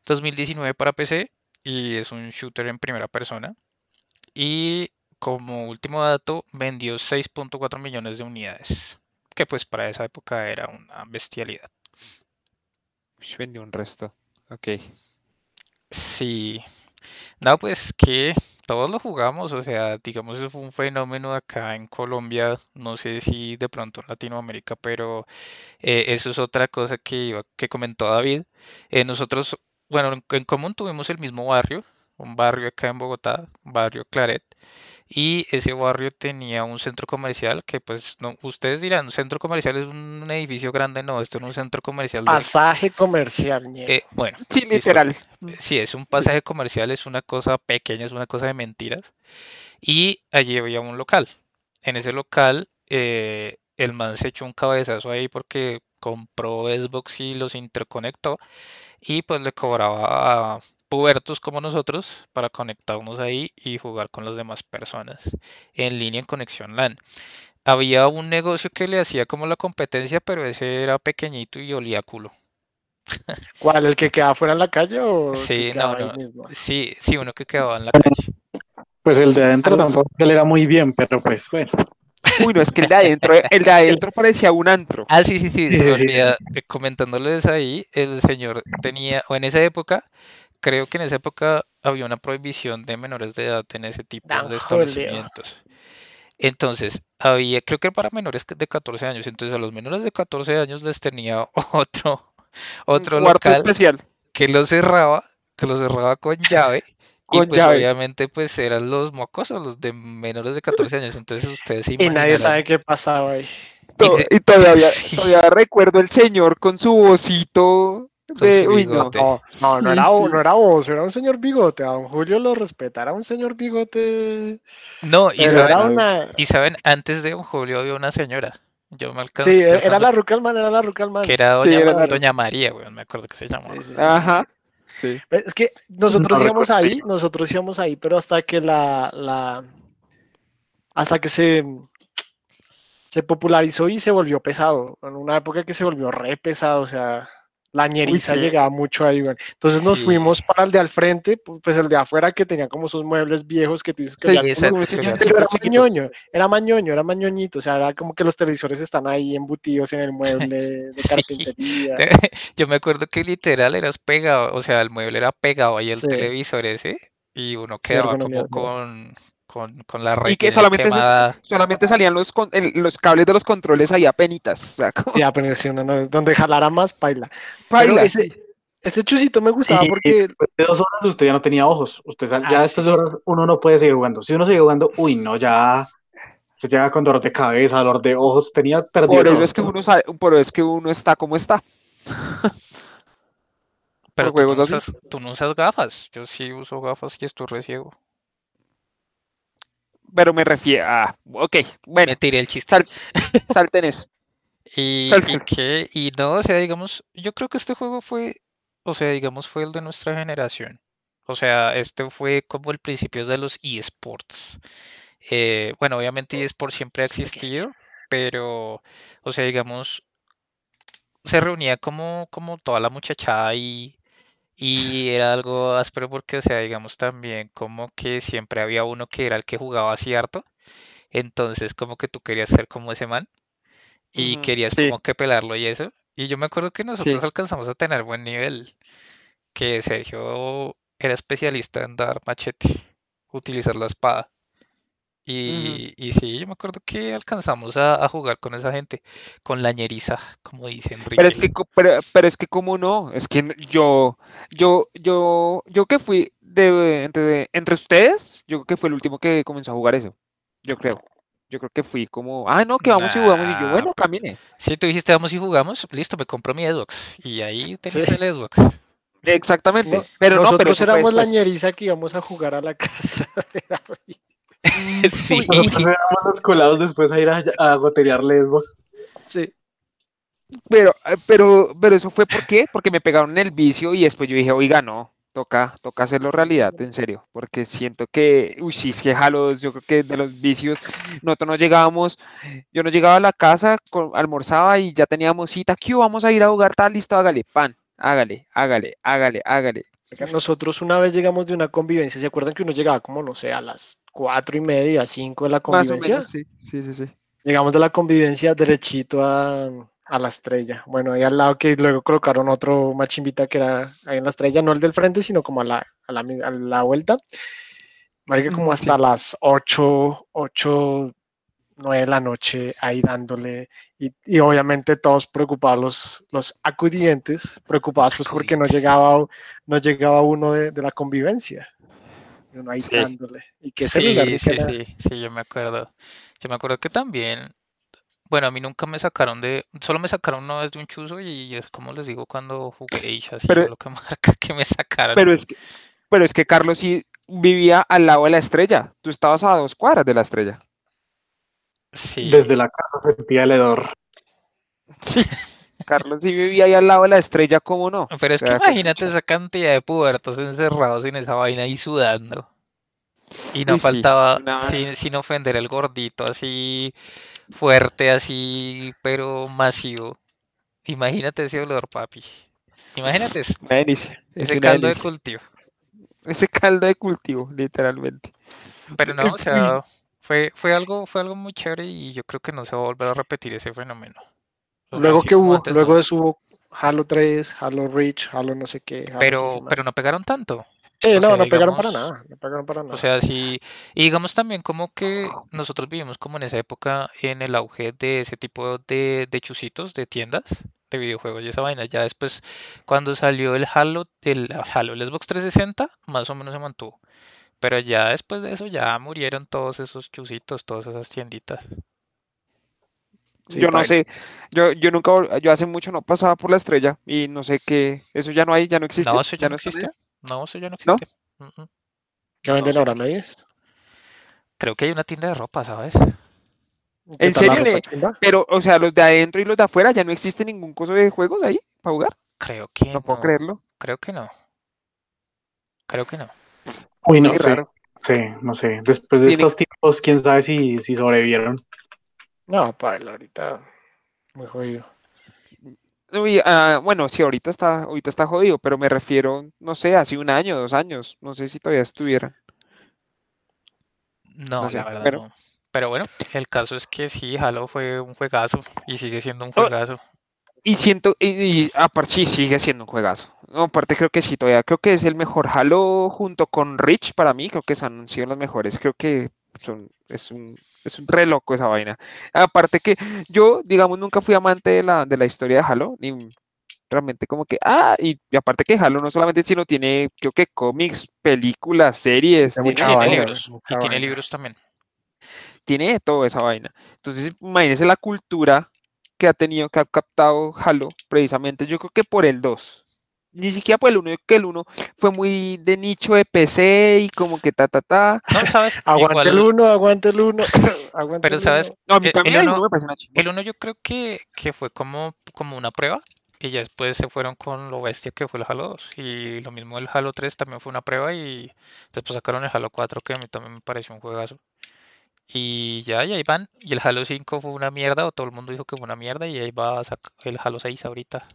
2019 para PC, y es un shooter en primera persona. Y como último dato, vendió 6.4 millones de unidades, que pues para esa época era una bestialidad. Vendió un resto. Ok. Sí, no, pues que todos lo jugamos, o sea, digamos, eso fue un fenómeno acá en Colombia, no sé si de pronto en Latinoamérica, pero eh, eso es otra cosa que, que comentó David. Eh, nosotros, bueno, en, en común tuvimos el mismo barrio, un barrio acá en Bogotá, barrio Claret, y ese barrio tenía un centro comercial que pues no, ustedes dirán, un centro comercial es un edificio grande, no, esto era un centro comercial Pasaje comercial, eh, bueno, Sí, literal. Sí, es un pasaje comercial, es una cosa pequeña, es una cosa de mentiras. Y allí había un local. En ese local, eh, el man se echó un cabezazo ahí porque compró Xbox y los interconectó. Y pues le cobraba a pubertos como nosotros para conectarnos ahí y jugar con las demás personas en línea en conexión LAN. Había un negocio que le hacía como la competencia, pero ese era pequeñito y olía a culo. <laughs> ¿Cuál? ¿El que queda fuera en la calle o Sí, no, quedaba ahí no. mismo? Sí, sí, uno que quedaba en la calle. Pues el de adentro tampoco que le era muy bien, pero pues bueno. Uy, no, es que el de adentro, el de adentro parecía un antro. Ah, sí, sí, sí, eh, comentándoles ahí, el señor tenía, o en esa época, creo que en esa época había una prohibición de menores de edad en ese tipo Tan de <laughs> establecimientos. Entonces, había, creo que era para menores de 14 años, entonces a los menores de 14 años les tenía <laughs> otro, Un otro local especial. que lo cerraba, que lo cerraba con llave. Y pues llave. obviamente pues eran los mocosos, los de menores de 14 años, entonces ustedes se Y nadie sabe qué pasaba ahí. Se- y todavía, <laughs> sí. todavía recuerdo el señor con su vocito de. Uy, no. bigote. No, no, no Sí, era, sí. no era vos, era un señor bigote. A don Julio lo respetara un señor bigote. No, y saben, era una. y saben, antes de don Julio había una señora. Yo me alcanzo, Sí, yo era alcanzo- la Rucalman, era la Rucalman. que era Sí, doña, era Ma- la- doña María, güey, me acuerdo que se llamaba. Sí, sí, sí. Ajá. Sí. Es que nosotros No íbamos recuerdo. ahí, nosotros íbamos ahí, pero hasta que la, la hasta que se, se popularizó y se volvió pesado. En una época que se volvió re pesado, o sea, la ñeriza sí. llegaba mucho ahí, güey. Entonces nos Sí. fuimos para el de al frente, pu- pues el de afuera que tenía como sus muebles viejos que tú dices que Sí, Sí, como- era chiquitos. mañoño, era mañoño, era mañoñito, o sea, era como que los televisores están ahí embutidos en el mueble de <laughs> carpintería. <laughs> Yo me acuerdo que literal eras pegado, o sea, el mueble era pegado ahí al televisor ese y uno quedaba como con, con, con la Y que solamente, se- solamente salían los, con- el- los cables de los controles ahí a penitas. O sea, como Sí, pero si uno no- donde jalara más, paila. Pero paila. ese, ese chusito me gustaba Y porque después de dos horas usted ya no tenía ojos. Usted sal- ya Ah, después de horas uno no puede seguir jugando. Si uno sigue jugando, uy, no, ya se llega con dolor de cabeza, dolor de ojos. Tenía perdido. Por eso es que uno sabe- por eso es que uno está como está. Pero tú juegos no, así. usas, tú no usas gafas. Yo sí uso gafas y estoy re ciego. Pero me refiero a. Ok, bueno, Me tiré el chiste. sal- <laughs> salten eso. Y, y que, y no, o sea, digamos, yo creo que este juego fue, o sea, digamos, fue el de nuestra generación. O sea, este fue como el principio de los eSports. Eh, bueno, obviamente eSports siempre ha existido, pero, o sea, digamos, se reunía como, como toda la muchachada y, y era algo áspero porque, o sea, digamos también como que siempre había uno que era el que jugaba así harto. Entonces, como que tú querías ser como ese man y querías sí. como que pelarlo y eso. Y yo me acuerdo que nosotros Sí. alcanzamos a tener buen nivel, que Sergio era especialista en dar machete, utilizar la espada. Y, y sí, yo me acuerdo que alcanzamos a, a jugar con esa gente, con la ñeriza, como dice Enrique. Pero es que, co- pero, pero es que cómo no, es que yo, yo, yo, yo que fui de entre, entre ustedes, yo creo que fue el último que comenzó a jugar eso. Yo creo. Yo creo que fui como, ah, no, que vamos y jugamos. Y yo, Nah, bueno, camine. Si tú dijiste vamos y jugamos, listo, me compro mi Xbox. Y ahí tenías Sí. el Xbox. Exactamente. no- pero no, pero nosotros eso fue éramos la después. ñeriza que íbamos a jugar a la <laughs> casa de David. <laughs> Sí. Nosotros éramos los colados después a ir a, a Xbox. Sí. Pero, eh, pero, pero eso fue por qué? Porque me pegaron en el vicio y después yo dije, oiga, no, toca, toca hacerlo realidad, en serio, porque siento que, uy, sí, es que Halo 2, yo creo que de los vicios, nosotros no llegábamos, yo no llegaba a la casa, almorzaba y ya teníamos cita, ¿qué vamos a ir a jugar tal, listo, hágale, pan, hágale, hágale, hágale, hágale. Nosotros una vez llegamos de una convivencia, ¿se acuerdan que uno llegaba como, no sé, a las cuatro y media, cinco de la convivencia? menos, sí, sí, sí, sí. Llegamos de la convivencia derechito a, a la estrella. Bueno, ahí al lado que luego colocaron otro machimbita que era ahí en la estrella, no el del frente, sino como a la, a la, a la vuelta. Marica, como hasta las 8, 8, 9 de la noche ahí dándole. Y, y obviamente todos preocupados, los, los acudientes, preocupados pues porque no llegaba, no llegaba uno de, de la convivencia. Y uno ahí Sí. dándole. Y qué celular Sí, sí, sí, sí, yo me acuerdo. Yo me acuerdo que también, bueno, a mí nunca me sacaron de, solo me sacaron una vez de un chuzo y es como les digo cuando jugué así Pero- lo que <laughs> marca que me sacaron. Pero es que, pero es que Carlos sí vivía al lado de la estrella, tú estabas a dos cuadras de la estrella. Sí, Desde la casa sentía el hedor. Sí. Carlos sí vivía ahí al lado de la estrella, ¿cómo no? pero es O que imagínate esa cantidad de pubertos encerrados en esa vaina y sudando. Y no sí, faltaba, sin, sin ofender el gordito, así fuerte, así, pero masivo. Imagínate ese olor, papi. Imagínate eso, es ese caldo de cultivo. Ese caldo de cultivo, literalmente. Pero no, o sea, fue, fue algo, fue algo muy chévere y yo creo que no se va a volver a repetir ese fenómeno. Luego que hubo, antes, luego no. de eso hubo Halo 3, Halo Reach, Halo no sé qué. Halo Pero, pero no pegaron tanto. Sí, o no, sea, no pegaron para nada, no pegaron para nada. O sea, sí, y digamos también como que nosotros vivimos como en esa época en el auge de ese tipo de, de chuzitos, de tiendas de videojuegos y esa vaina. Ya después, cuando salió el Halo, el Halo, el Xbox 360, más o menos se mantuvo. Pero ya después de eso ya murieron todos esos chuzitos, todas esas tienditas. Sí, yo no sé, yo, yo nunca, yo hace mucho no pasaba por la estrella y no sé qué, eso ya no hay, ya no existe. No, eso ya no existe. allá? No, eso ya no ¿No? existe. Mm. ¿Qué venden no, ahora, señor. me dices? Creo que hay una tienda de ropa, ¿sabes? ¿Qué ¿En serio, le-? Pero, o sea, los de adentro y los de afuera, ya no existe ningún coso de juegos ahí para jugar. Creo que No puedo no. creerlo. Creo que no. Creo que no. Uy, no Muy sé. raro. Sí, no sé. Después de estos tiempos, quién sabe si, si sobrevivieron. No, Paila, ahorita muy jodido. Uy, ah, bueno, sí, ahorita está, ahorita está jodido, pero me refiero, no sé, hace un año, dos años, no sé si todavía estuvieran. No, No sé, la verdad pero- no. Pero bueno, el caso es que sí, Halo fue un juegazo y sigue siendo un Oh, juegazo. Y siento, y, y aparte sí, sigue siendo un juegazo. No, aparte creo que sí, todavía creo que es el mejor Halo junto con Reach para mí, creo que son, han sido los mejores. Creo que son, es un, es un re loco esa vaina. Aparte que yo, digamos, nunca fui amante de la, de la historia de Halo, ni realmente como que, ah, y, y aparte que Halo no solamente sino tiene, creo que cómics, películas, series, Tiene tiene, vaina, libros. Y tiene libros también. tiene de todo esa vaina. Entonces, imagínense la cultura que ha tenido, que ha captado Halo, precisamente, yo creo que por el 2. Ni siquiera por el 1, que el 1 fue muy de nicho de PC y como que ta, ta, ta. No, sabes, <laughs> Aguante el igual, uno, aguante el uno. aguante <laughs> <laughs> pero el sabes, uno. No, el el uno- 1 el uno yo creo que, que fue como, como una prueba y ya después se fueron con lo bestia que fue el Halo 2. Y lo mismo el Halo 3 también fue una prueba y después sacaron el Halo 4 que a mí también me pareció un juegazo. Y ya, y ahí van. Y el Halo 5 fue una mierda, o todo el mundo dijo que fue una mierda, y ahí va a el Halo 6 ahorita.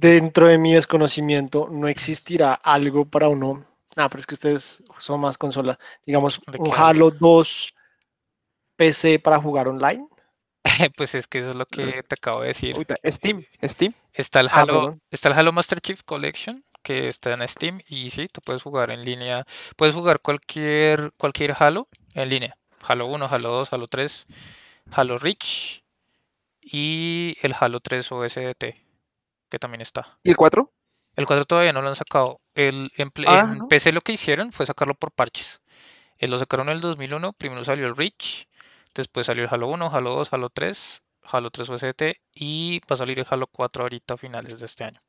Dentro de mi desconocimiento no existirá algo para uno. No, pero es que ustedes son más consola. Digamos, ¿De un qué Halo 2 PC para jugar online. <laughs> Pues es que eso es lo que te acabo de decir. Steam, Steam. Está el Ah, Halo, perdón. está el Halo Master Chief Collection, que está en Steam, y sí, tú puedes jugar en línea. Puedes jugar cualquier, cualquier Halo en línea. Halo 1, Halo 2, Halo 3, Halo Reach y el Halo 3 OSDT, que también está. ¿Y el 4? El 4 todavía no lo han sacado. El, en, Ah, en ¿no? PC lo que hicieron fue sacarlo por parches. Eh, lo sacaron en el 2001, primero salió el Reach, después salió el Halo 1, Halo 2, Halo 3, Halo 3 OST y va a salir el Halo 4 ahorita a finales de este año.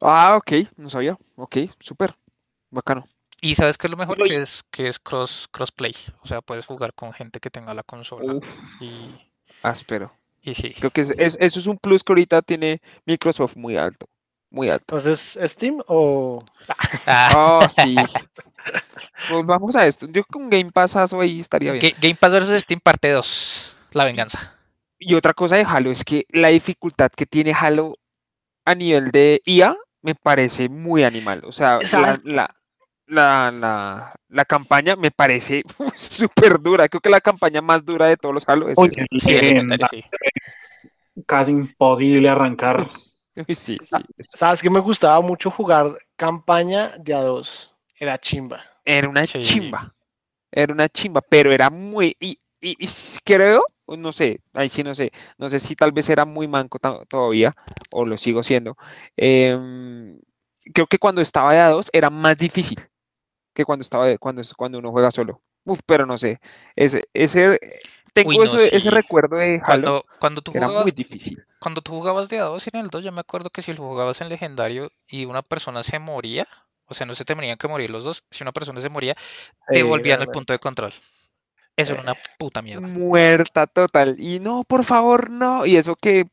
Ah, ok, no sabía. Ok, súper. Bacano. Y sabes qué es lo mejor que es que es cross crossplay, o sea, puedes jugar con gente que tenga la consola Uf, y, áspero. y sí. Creo que es- es- eso es un plus que ahorita tiene Microsoft muy alto. Muy alto. Entonces, ¿Steam o <laughs> Ah, Oh, sí. Pues vamos a esto. Yo con Game Passazo ahí estaría bien. Ga- Game Pass vs Steam parte 2, la venganza. Y otra cosa de Halo es que la dificultad que tiene Halo a nivel de IA me parece muy animal. O sea, la, la, la, la- la campaña me parece <laughs> súper dura. Creo que la campaña más dura de todos los Halo es Oye, Sí, el eh, legendario, sí. casi imposible arrancar. <laughs> Sí, sí. es- sabes que me gustaba mucho jugar campaña de a dos? Era chimba. Era una Sí. chimba. Era una chimba, pero era muy. Y, y- y creo, no sé, ahí sí no sé. No sé si tal vez era muy manco todavía, o lo sigo siendo. em, creo que cuando estaba de a dos era más difícil que cuando estaba cuando, cuando uno juega solo. Uf, pero no sé. Ese, ese, tengo Uy, no, eso- ese sí. recuerdo de Halo, Cuando, cuando tú que era muy jugabas, difícil. cuando tú jugabas de a dos en el 2, yo me acuerdo que si lo jugabas en legendario y una persona se moría, o sea, no se tenían que morir los dos, si una persona se moría, te Sí, volvían el verdad. punto de control. Eso era Eh, una puta mierda. Muerta total. Y no, por favor, no. Y eso que,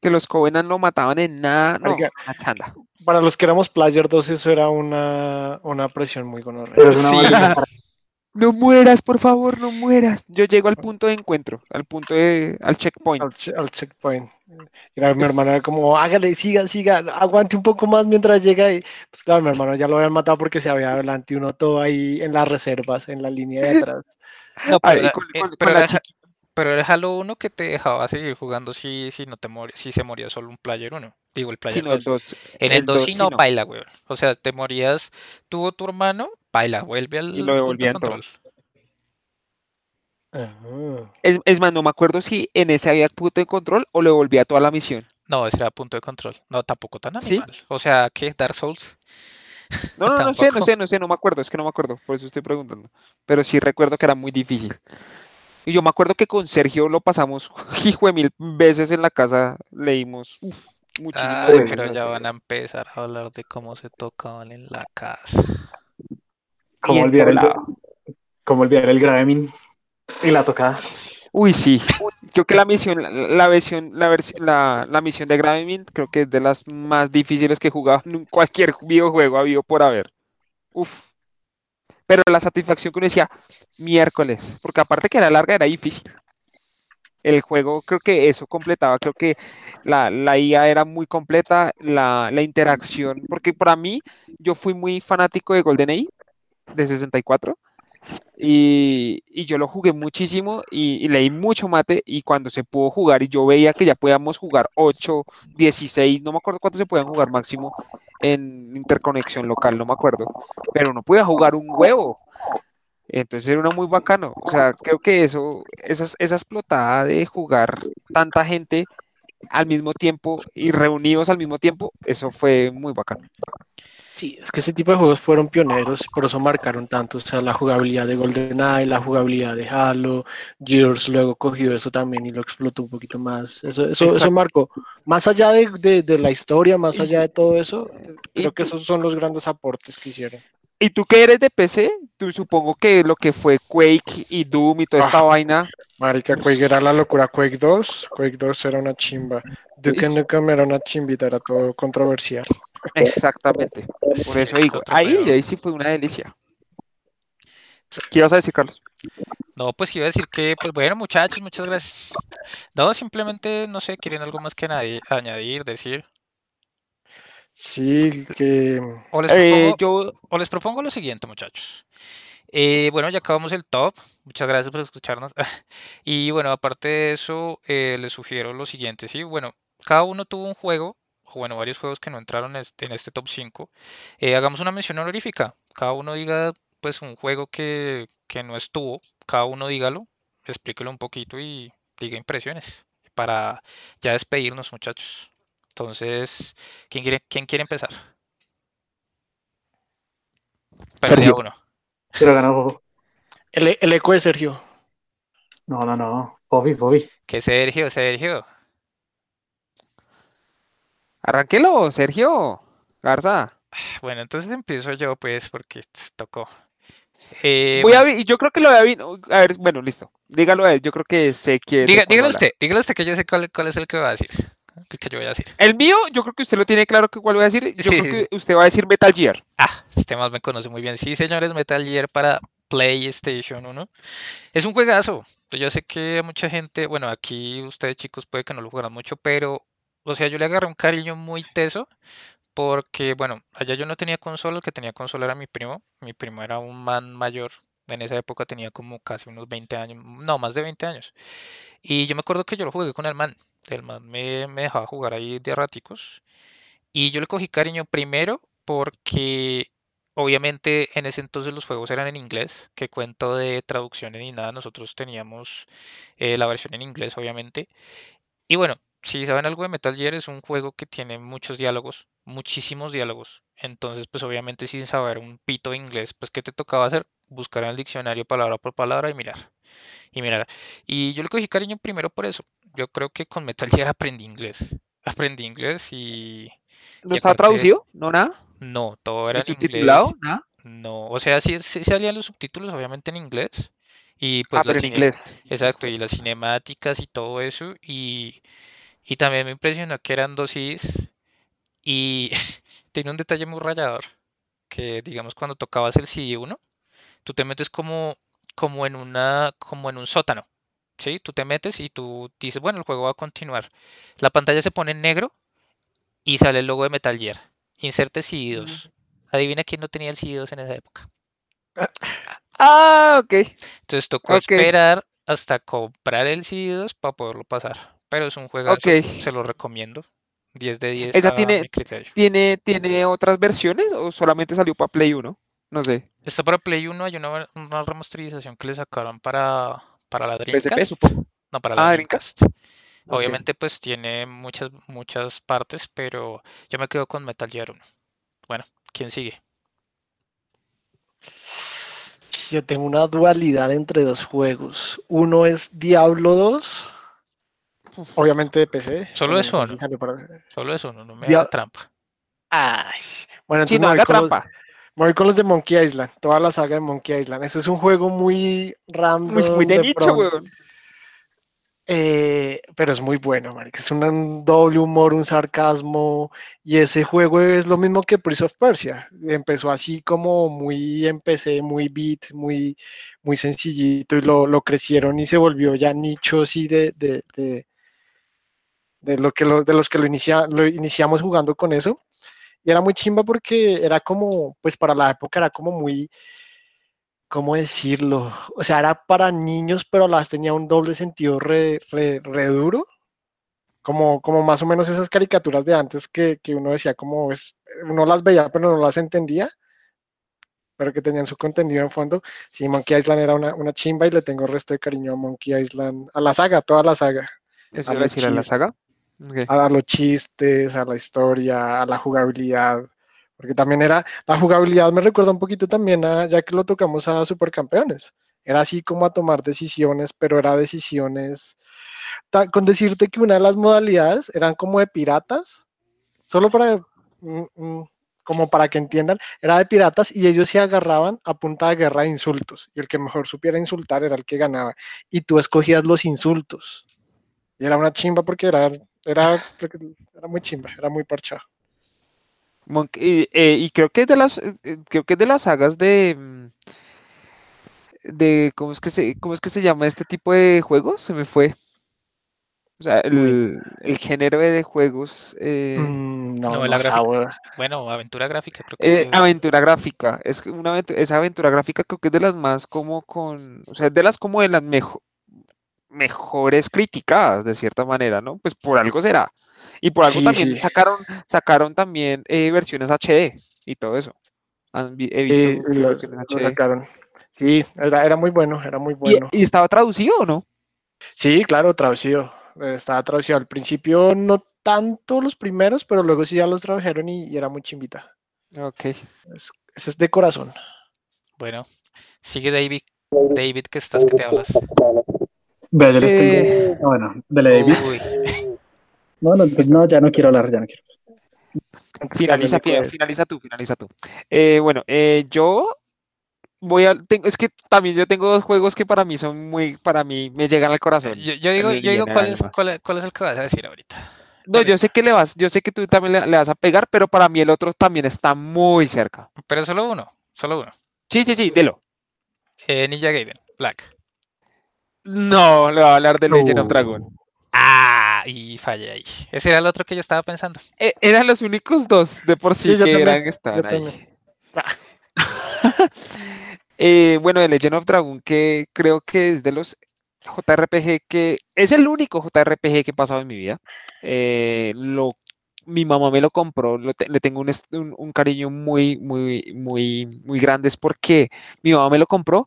que los Covenant no mataban en nada. No, una chanda. Para los que éramos Player 2, eso era una, una presión muy gonorrea. Pero es una Sí. maldita <laughs> para- No mueras, por favor, no mueras. Yo llego al punto de encuentro, al punto de, al checkpoint. Al, che- al checkpoint. Era, mi hermano era como, hágale, siga, siga, aguante un poco más mientras llega. Y pues claro, mi hermano ya lo habían matado porque se había adelante uno todo ahí en las reservas, en la línea de atrás. <laughs> No, pero, con- eh, con- pero con la chiqui- pero era Halo 1 que te dejaba seguir jugando si, si no te moría, si se moría solo un player 1. Digo, el player Sí, no, el 2. dos. En el 2 dos sí sí no, no. baila, weón. O sea, te morías tú o tu hermano, baila, vuelve al lo punto control. Ajá. Es, es más, no me acuerdo si en ese había punto de control o le volvía toda la misión. No, ese era punto de control. No, tampoco tan ¿Sí? animal. O sea, ¿qué? Dark Souls. No, no, no <laughs> sé, no sé, no sé, no me acuerdo, es que no me acuerdo, por eso estoy preguntando. Pero sí recuerdo que era muy difícil. Y yo me acuerdo que con Sergio lo pasamos <laughs> hijo de mil veces en la casa, leímos uf, muchísimas Ay, veces. pero ya van a empezar a hablar de cómo se tocaban en la casa. ¿Cómo olvidar, el, cómo olvidar el Gravemin y la tocada? Uy, sí. Creo que la misión, la, la versión, la, vers- la, la misión de Gravity creo que es de las más difíciles que he jugado en cualquier <laughs> videojuego habido por haber. Uf. Pero la satisfacción que uno decía, miércoles, porque aparte que era larga, era difícil. El juego, creo que eso completaba, creo que la, la IA era muy completa, la, la interacción, porque para mí, yo fui muy fanático de GoldenEye, de 64, y, y yo lo jugué muchísimo y, leí mucho mate, y cuando se pudo jugar, y yo veía que ya podíamos jugar 8, 16, no me acuerdo cuántos se podían jugar máximo en interconexión local, no me acuerdo, pero no podía jugar un huevo. Entonces era uno muy bacano. O sea, creo que eso, esa, esa explotada de jugar tanta gente al mismo tiempo y reunidos al mismo tiempo, eso fue muy bacano. Sí, es que ese tipo de juegos fueron pioneros, por eso marcaron tanto, o sea, la jugabilidad de GoldenEye, la jugabilidad de Halo, Gears luego cogió eso también y lo explotó un poquito más. Eso, eso, eso marcó, más allá de, de- de la historia, más allá de todo eso, creo que esos son los grandes aportes que hicieron. Y tú que eres de PC, tú supongo que lo que fue Quake y Doom y toda esta Ah. vaina, Marica, Quake era la locura, Quake 2, Quake 2 era una chimba, Duke Nukem era una chimbita, era todo controversial. exactamente. Por eso digo, ahí, ahí sí fue una delicia. ¿Qué ibas a decir, Carlos? No, pues iba a decir que, pues bueno, muchachos, muchas gracias. No, simplemente, no sé, ¿quieren algo más que añadir, decir? Sí, que O les Eh, yo, o les propongo lo siguiente, muchachos. Eh, bueno, ya acabamos el top. Muchas gracias por escucharnos. <laughs> Y bueno, aparte de eso, eh, les sugiero lo siguiente, ¿sí? Bueno, cada uno tuvo un juego, o bueno, varios juegos que no entraron en este, en este top 5. Eh, hagamos una mención honorífica. Cada uno diga, pues, un juego que, que no estuvo. Cada uno dígalo, explíquelo un poquito y diga impresiones. Para ya despedirnos, muchachos. Entonces, ¿quién quiere, quién quiere empezar? Perdí a uno. Pero ganó. el, el eco de Sergio. No, no, no. Bobby, Bobby. Que Sergio, Sergio. arranquelo, Sergio, Garza. Bueno, entonces empiezo yo, pues, porque tocó. Eh, Voy a bueno, yo creo que lo había vi- A ver, bueno, listo. Dígalo a él, yo creo que sé quién. diga- dígalo habla. usted, dígalo usted que yo sé cuál, cuál es el que va a decir. El que yo voy a decir. El mío, yo creo que usted lo tiene claro que cuál voy a decir. Yo Sí, creo sí, que usted va a decir Metal Gear. Ah, este más me conoce muy bien. Sí, señores, Metal Gear para PlayStation 1. Es un juegazo. Yo sé que mucha gente, bueno, aquí ustedes chicos puede que no lo jugaran mucho, pero, o sea, yo le agarré un cariño muy teso porque, bueno, allá yo no tenía consola, el que tenía consola era mi primo. Mi primo era un man mayor. En esa época tenía como casi unos 20 años, no, más de 20 años. Y yo me acuerdo que yo lo jugué con el man. El man me, me dejaba jugar ahí de raticos. Y yo le cogí cariño primero porque obviamente en ese entonces los juegos eran en inglés, que cuento de traducciones ni nada, nosotros teníamos eh, la versión en inglés obviamente. Y bueno, si saben algo de Metal Gear es un juego que tiene muchos diálogos, muchísimos diálogos. Entonces pues obviamente sin saber un pito de inglés, pues ¿qué te tocaba hacer? Buscar en el diccionario palabra por palabra y mirar. Y mirar. Y yo le cogí cariño primero por eso. Yo creo que con Metal Gear aprendí inglés. <laughs> Aprendí inglés y... ¿No Y aparte- traducido? ¿No, nada? No, todo era ¿Y en inglés. subtitulado? ¿Nada? No, o sea, sí, sí salían los subtítulos, obviamente en inglés. Y pues ah, pero en inglés. Exacto, y las cinemáticas y todo eso. Y, y también me impresionó que eran dos CDs. Y <laughs> tiene un detalle muy rayador. Que digamos cuando tocabas el CD 1, tú te metes como, como en una, como en un sótano. ¿Sí? Tú te metes y tú dices, bueno, el juego va a continuar. La pantalla se pone en negro y sale el logo de Metal Gear. Inserte CD2. Adivina quién no tenía el CD2 en esa época. Ah, ok. Entonces tocó esperar hasta comprar el CD2 para poderlo pasar. Pero es un juegazo, Ok. se lo recomiendo. 10 de 10 Esa a tiene- mi criterio. ¿Tiene, ¿Tiene otras versiones o solamente salió para Play 1? No sé. Está para Play 1, hay una, una remasterización que le sacaron para, para la Dreamcast. No, para la Ah, Dreamcast. Obviamente pues tiene muchas, muchas partes, pero yo me quedo con Metal Gear 1. Bueno, ¿quién sigue? Yo tengo una dualidad entre dos juegos. Uno es Diablo 2, obviamente de PC. Solo eso, no Solo eso, no, no me haga trampa. Ay, bueno, Sí, entonces no me voy haga con los- trampa. me voy con los de Monkey Island, toda la saga de Monkey Island. Ese es un juego muy random. Muy, muy de de nicho, weón. Eh, pero es muy bueno, marica. Es un, un doble humor, un sarcasmo. Y ese juego es lo mismo que Prince of Persia. Empezó así como muy en PC, muy beat, muy, muy sencillito. Y lo, lo crecieron y se volvió ya nicho así de, de, de, de lo que lo- de los que lo, inicia, lo iniciamos jugando con eso. Y era muy chimba porque era como, pues para la época era como muy, ¿cómo decirlo? O sea, era para niños, pero las tenía un doble sentido re, re, re duro. Como, como más o menos esas caricaturas de antes que, que uno decía como es, uno las veía pero no las entendía, pero que tenían su contenido en fondo. Sí, Monkey Island era una, una chimba y le tengo resto de cariño a Monkey Island, a la saga, toda la saga, Eso A decir a la saga. Ok. a, los chistes, a la historia, a la jugabilidad. Porque también era, la jugabilidad me recuerda un poquito también a, ya que lo tocamos a Supercampeones. Era así como a tomar decisiones, pero era decisiones, ta- con decirte que una de las modalidades eran como de piratas, solo para, mm, mm, como para que entiendan, era de piratas y ellos se agarraban a punta de guerra de insultos. Y el que mejor supiera insultar era el que ganaba. Y tú escogías los insultos. Y era una chimba porque era, era, era muy chimba, era muy parchado. Monk- y, eh, y creo que es de las eh, eh, creo que es de las sagas de mm, de cómo es que se cómo es que se llama este tipo de juegos se me fue o sea el, el género de juegos eh, Mm, no, no gráfica. sabor. Bueno, aventura gráfica, creo que es que- aventura gráfica es una aventu- esa aventura gráfica creo que es de las más como con o sea es de las como de las mejo- mejores criticadas de cierta manera no pues por algo será y por algo Sí, también sí. sacaron sacaron también eh, versiones HD y todo eso he Sí, visto y lo, sacaron. Sí, era, era muy bueno, era muy ¿Y- bueno. ¿Y, estaba traducido o no? Sí, claro, traducido. Estaba traducido. Al principio no tanto los primeros, pero luego sí ya los tradujeron y, y era muy chimbita. Ok. Es- eso es de corazón. Bueno, sigue David, David, que estás que te hablas. Vea, yo les tengo. Eh, bueno, dele David. Uy, No, no, no, ya no quiero hablar, ya no quiero. Finaliza, pues. finaliza tú, finaliza tú. Eh, bueno, eh, yo voy a, tengo, es que también yo tengo dos juegos que para mí son muy, para mí me llegan al corazón. yo, yo digo, yo digo cuál es, cuál, es- cuál es el que vas a decir ahorita. No, yo sé que le vas, yo sé que tú también le, le vas a pegar, pero para mí el otro también está muy cerca. Pero solo uno, solo uno. Sí, sí, sí, dilo. Eh, Ninja Gaiden, Black. No, le voy a hablar de Legend of Dragon. Ah, y fallé ahí. Ese era el otro que yo estaba pensando. Eh, eran los únicos dos de por sí, Sí, que también, eran que yo estaban ahí. <laughs> Eh, bueno, de Legend of Dragon, que creo que es de los JRPG que es el único JRPG que he pasado en mi vida. Eh, lo, mi mamá me lo compró, le tengo un, cariño muy, muy, muy, muy grande, es porque mi mamá me lo compró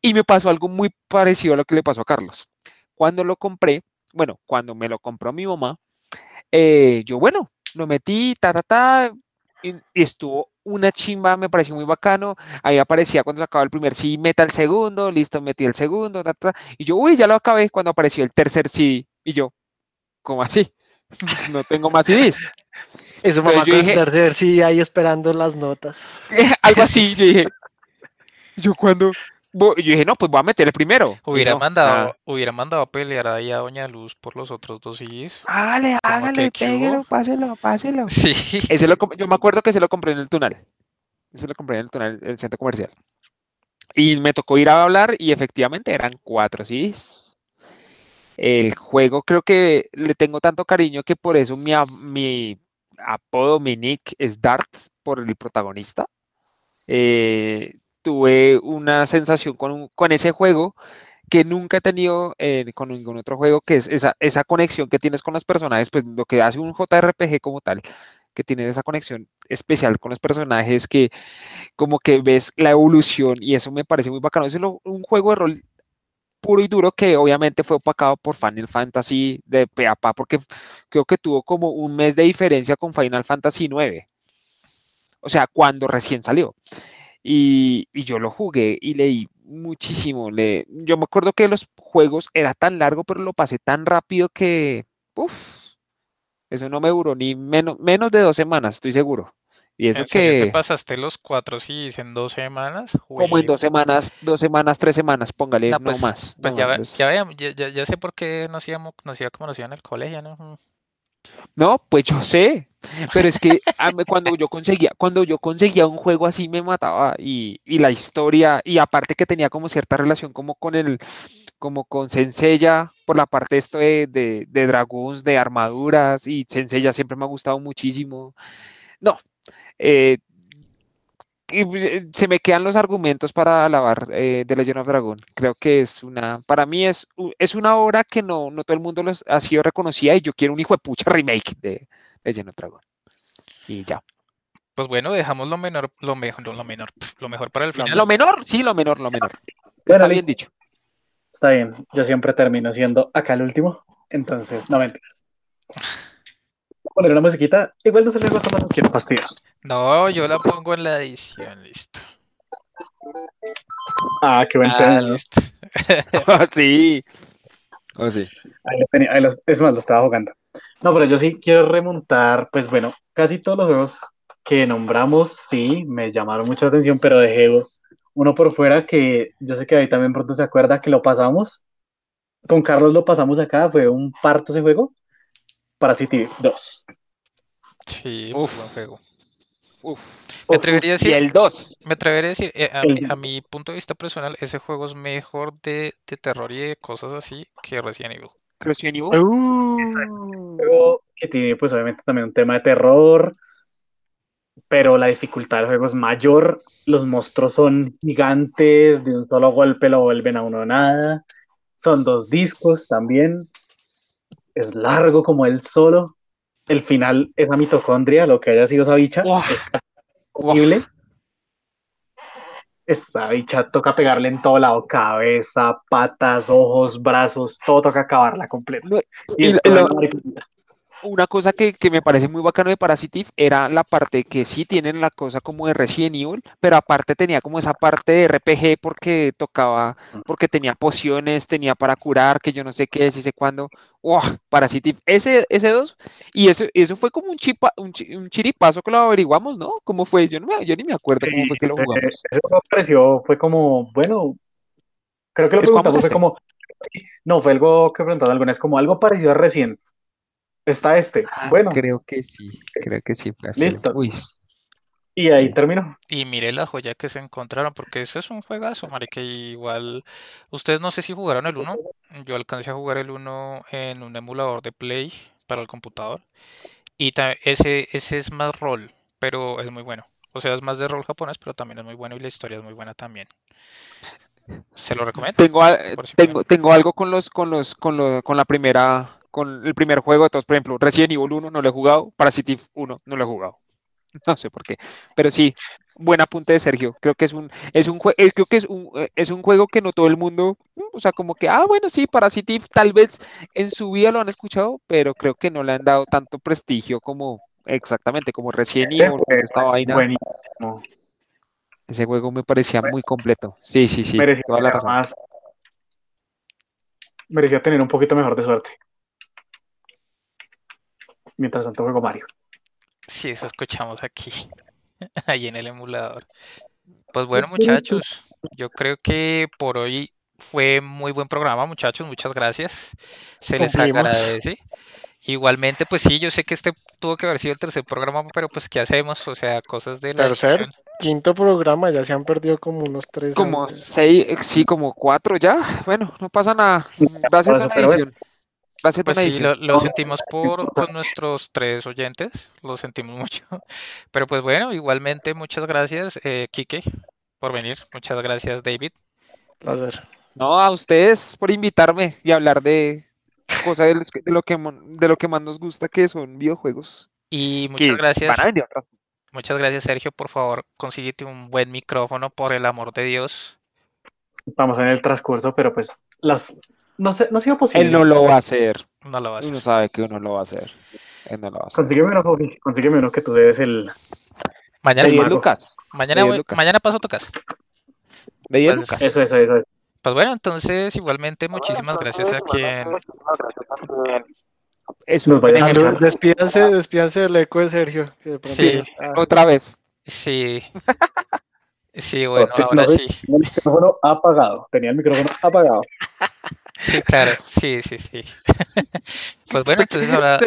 y me pasó algo muy parecido a lo que le pasó a Carlos. Cuando lo compré, bueno, cuando me lo compró mi mamá, eh, yo, bueno, lo metí, ta, ta, ta, y estuvo una chimba, me pareció muy bacano. Ahí aparecía cuando se acababa el primer sí, meta el segundo, listo, metí el segundo, ta, ta, y yo, uy, ya lo acabé cuando apareció el tercer sí, y yo, ¿cómo así? <laughs> No tengo más CDs. Eso con el dije- tercer sí ahí esperando las notas. <laughs> Algo así, yo dije, <laughs> yo cuando, yo dije, no, pues voy a meter el primero. Hubiera no, mandado, hubiera mandado a pelear ahí a Doña Luz por los otros dos CDs. Hágale, hágale, péguelo, páselo, páselo. Sí. Ese lo comp- yo me acuerdo que se lo compré en el túnel. Ese lo compré en el túnel, en el centro comercial. Y me tocó ir a hablar y efectivamente eran cuatro, ¿sí? El juego creo que le tengo tanto cariño que por eso mi, mi apodo, mi nick es Dart por el protagonista. Eh, tuve una sensación con, con ese juego que nunca he tenido eh, con ningún otro juego, que es esa, esa conexión que tienes con los personajes, pues lo que hace un JRPG como tal, que tiene esa conexión especial con los personajes, que como que ves la evolución y eso me parece muy bacano. Es un juego de rol puro y duro que obviamente fue opacado por Final Fantasy de pe a pa, porque creo que tuvo como un mes de diferencia con Final Fantasy 9. O sea, cuando recién salió. Y, y yo lo jugué y leí muchísimo. Le, yo me acuerdo que los juegos era tan largo, pero lo pasé tan rápido que, uff, eso no me duró ni menos, menos de dos semanas, estoy seguro. Y eso ¿En serio te que pasaste los cuatro sí en dos semanas? como en dos semanas, dos semanas, tres semanas, póngale, No, no pues, más. Pues no, ya, pues- ya, veamos, ya, ya, sé por qué nos íbamos, nos iba como nos iba en el colegio, ¿no? No, pues yo sé, pero es que cuando yo conseguía, cuando yo conseguía un juego así me mataba y, y la historia, y aparte que tenía como cierta relación como con el, como con Senseiya, por la parte esto de, de, de dragoons, de armaduras, y Senseiya siempre me ha gustado muchísimo. No, eh, y, eh, se me quedan los argumentos para alabar eh, The Legend of Dragon. Creo que es una, para mí es, es una obra que no, no todo el mundo los, ha sido reconocida y yo quiero un hijo de pucha remake de Legend of Dragon. Y ya. Pues bueno, dejamos lo menor, lo mejor, lo menor, lo mejor para el final. Lo menor, sí, lo menor, lo menor. Bueno, Está bien listo. dicho. Está bien, yo siempre termino siendo acá el último, entonces no mentiras. <laughs> A Poner una musiquita, igual no se les gusta más, no quiero fastidiar. No, yo la pongo en la edición, listo. Ah, qué buen Ah, tema. ¿no? listo. <laughs> sí. Oh, sí. Ahí lo tenía, ahí los- es más, lo estaba jugando. No, pero yo sí quiero remontar, pues bueno, casi todos los juegos que nombramos, sí, me llamaron mucha atención, pero dejé uno por fuera que yo sé que ahí también pronto se acuerda que lo pasamos. Con Carlos lo pasamos acá, fue un parto ese juego. Parasite 2. Sí, Uf. buen juego. Uf. Me atrevería a Y decir, el 2. me atrevería a decir, eh, a, El- mi, a mi punto de vista personal, ese juego es mejor de, de terror y de cosas así que Resident Evil. Resident Evil. juego que tiene pues obviamente también un tema de terror, pero la dificultad del juego es mayor, los monstruos son gigantes, de un solo golpe lo vuelven a uno nada, son dos discos también, es largo como él solo, el final, esa mitocondria, lo que haya sido esa bicha, Uah. es horrible. Esta bicha toca pegarle en todo lado, cabeza, patas, ojos, brazos, todo toca acabarla completa. No, Y y es lo- una cosa que, que me parece muy bacano de Parasitive era la parte que sí tienen la cosa como de Resident Evil, pero aparte tenía como esa parte de RPG porque tocaba, porque tenía pociones, tenía para curar, que yo no sé qué, sí sé cuándo. ¡Wow! Parasitive, ese, ese dos, y eso, eso fue como un, chipa, un, un chiripazo que lo averiguamos, ¿no? ¿Cómo fue? Yo, no me, yo ni me acuerdo cómo fue que lo Sí, jugamos. Eso me pareció, fue como, bueno, creo que lo ¿Es jugamos preguntamos, fue este? como, sí, no, fue algo que preguntamos alguna vez, como algo parecido a recién. Está este, bueno, Ah, Creo que sí, creo que sí fue así. Listo. Uy, y ahí terminó. Y mire la joya que se encontraron, porque eso es un juegazo, marica, igual, ustedes no sé si jugaron el 1, yo alcancé a jugar el 1 en un emulador de Play para el computador, y ese, ese es más rol, pero es muy bueno, o sea, es más de rol japonés, pero también es muy bueno y la historia es muy buena también. Se lo recomiendo. Tengo, si tengo, tengo algo con los, con los, con lo- con la primera, con el primer juego de todos, por ejemplo, Resident Evil 1 no lo he jugado, Parasitive 1 no lo he jugado. <laughs> No sé por qué. Pero sí, buen apunte de Sergio. Creo que es un, es un eh, creo que es un, eh, es un juego que no todo el mundo, mm, o sea, como que, ah, bueno, sí, Parasitive tal vez en su vida lo han escuchado, pero creo que no le han dado tanto prestigio como exactamente como Resident Este Evil, esta vaina. Buenísimo. Ese juego me parecía muy completo. Sí, sí, sí, Merecía toda la tener razón. más, merecía tener un poquito mejor de suerte. Mientras tanto juego Mario. Sí, eso escuchamos aquí, <laughs> ahí en el emulador. Pues bueno, muchachos, yo creo que por hoy fue muy buen programa, muchachos, muchas gracias. Se les Cumplimos. agradece. Igualmente, pues sí, yo sé que este tuvo que haber sido el tercer programa, pero pues ¿qué hacemos? O sea, cosas de la Tercer, edición. quinto programa, ya se han perdido como unos tres Como años. seis, eh, sí, como cuatro ya. Bueno, no pasa nada. Gracias a la pero bueno. Gracias a Pues sí, lo, lo sentimos por, por nuestros tres oyentes, lo sentimos <laughs> mucho. Pero pues bueno, igualmente muchas gracias, eh, Quique, por venir. Muchas gracias, David. Placer. No, a ustedes por invitarme y hablar de cosas de, lo que de lo que más nos gusta, que son videojuegos. Y muchas gracias. Muchas gracias, Sergio. Por favor, consíguete un buen micrófono, por el amor de Dios. Estamos en el transcurso, pero pues las no sé, no ha sido posible. Él no lo va a hacer. No lo vas a Uno hacer. sabe que uno lo va a hacer. Él no lo va a hacer. Consígueme uno, Fabi, consígueme uno que tú debes el. Mañana, De 10 mago. lucas. mañana, voy- Lucas. mañana paso a tu casa. De 10 Pues, lucas. Eso, eso, eso. eso. Pues bueno, entonces igualmente muchísimas gracias a quien, Muchísimas gracias también. Es Nos un vayas a. Despídanse, despídanse del eco de Sergio. Que de pronto Sí. está. Otra vez. Sí. <laughs> Sí, bueno, ahora sí. Tenía el micrófono apagado. Tenía el micrófono apagado. <laughs> Sí, claro. Sí, sí, sí. <laughs> Pues bueno, entonces ahora,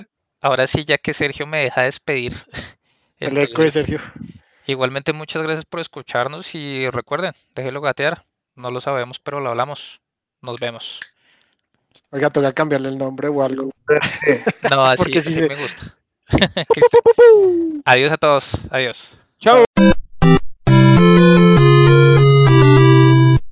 ahora sí, ya que Sergio me deja despedir. <laughs> El eco de Sergio. Igualmente, muchas gracias por escucharnos y recuerden, déjelo gatear. No lo sabemos, pero lo hablamos. Nos vemos. Oiga, toca cambiarle el nombre o algo. <laughs> No, así, Porque sí así se- me gusta. Adiós a todos. Adiós.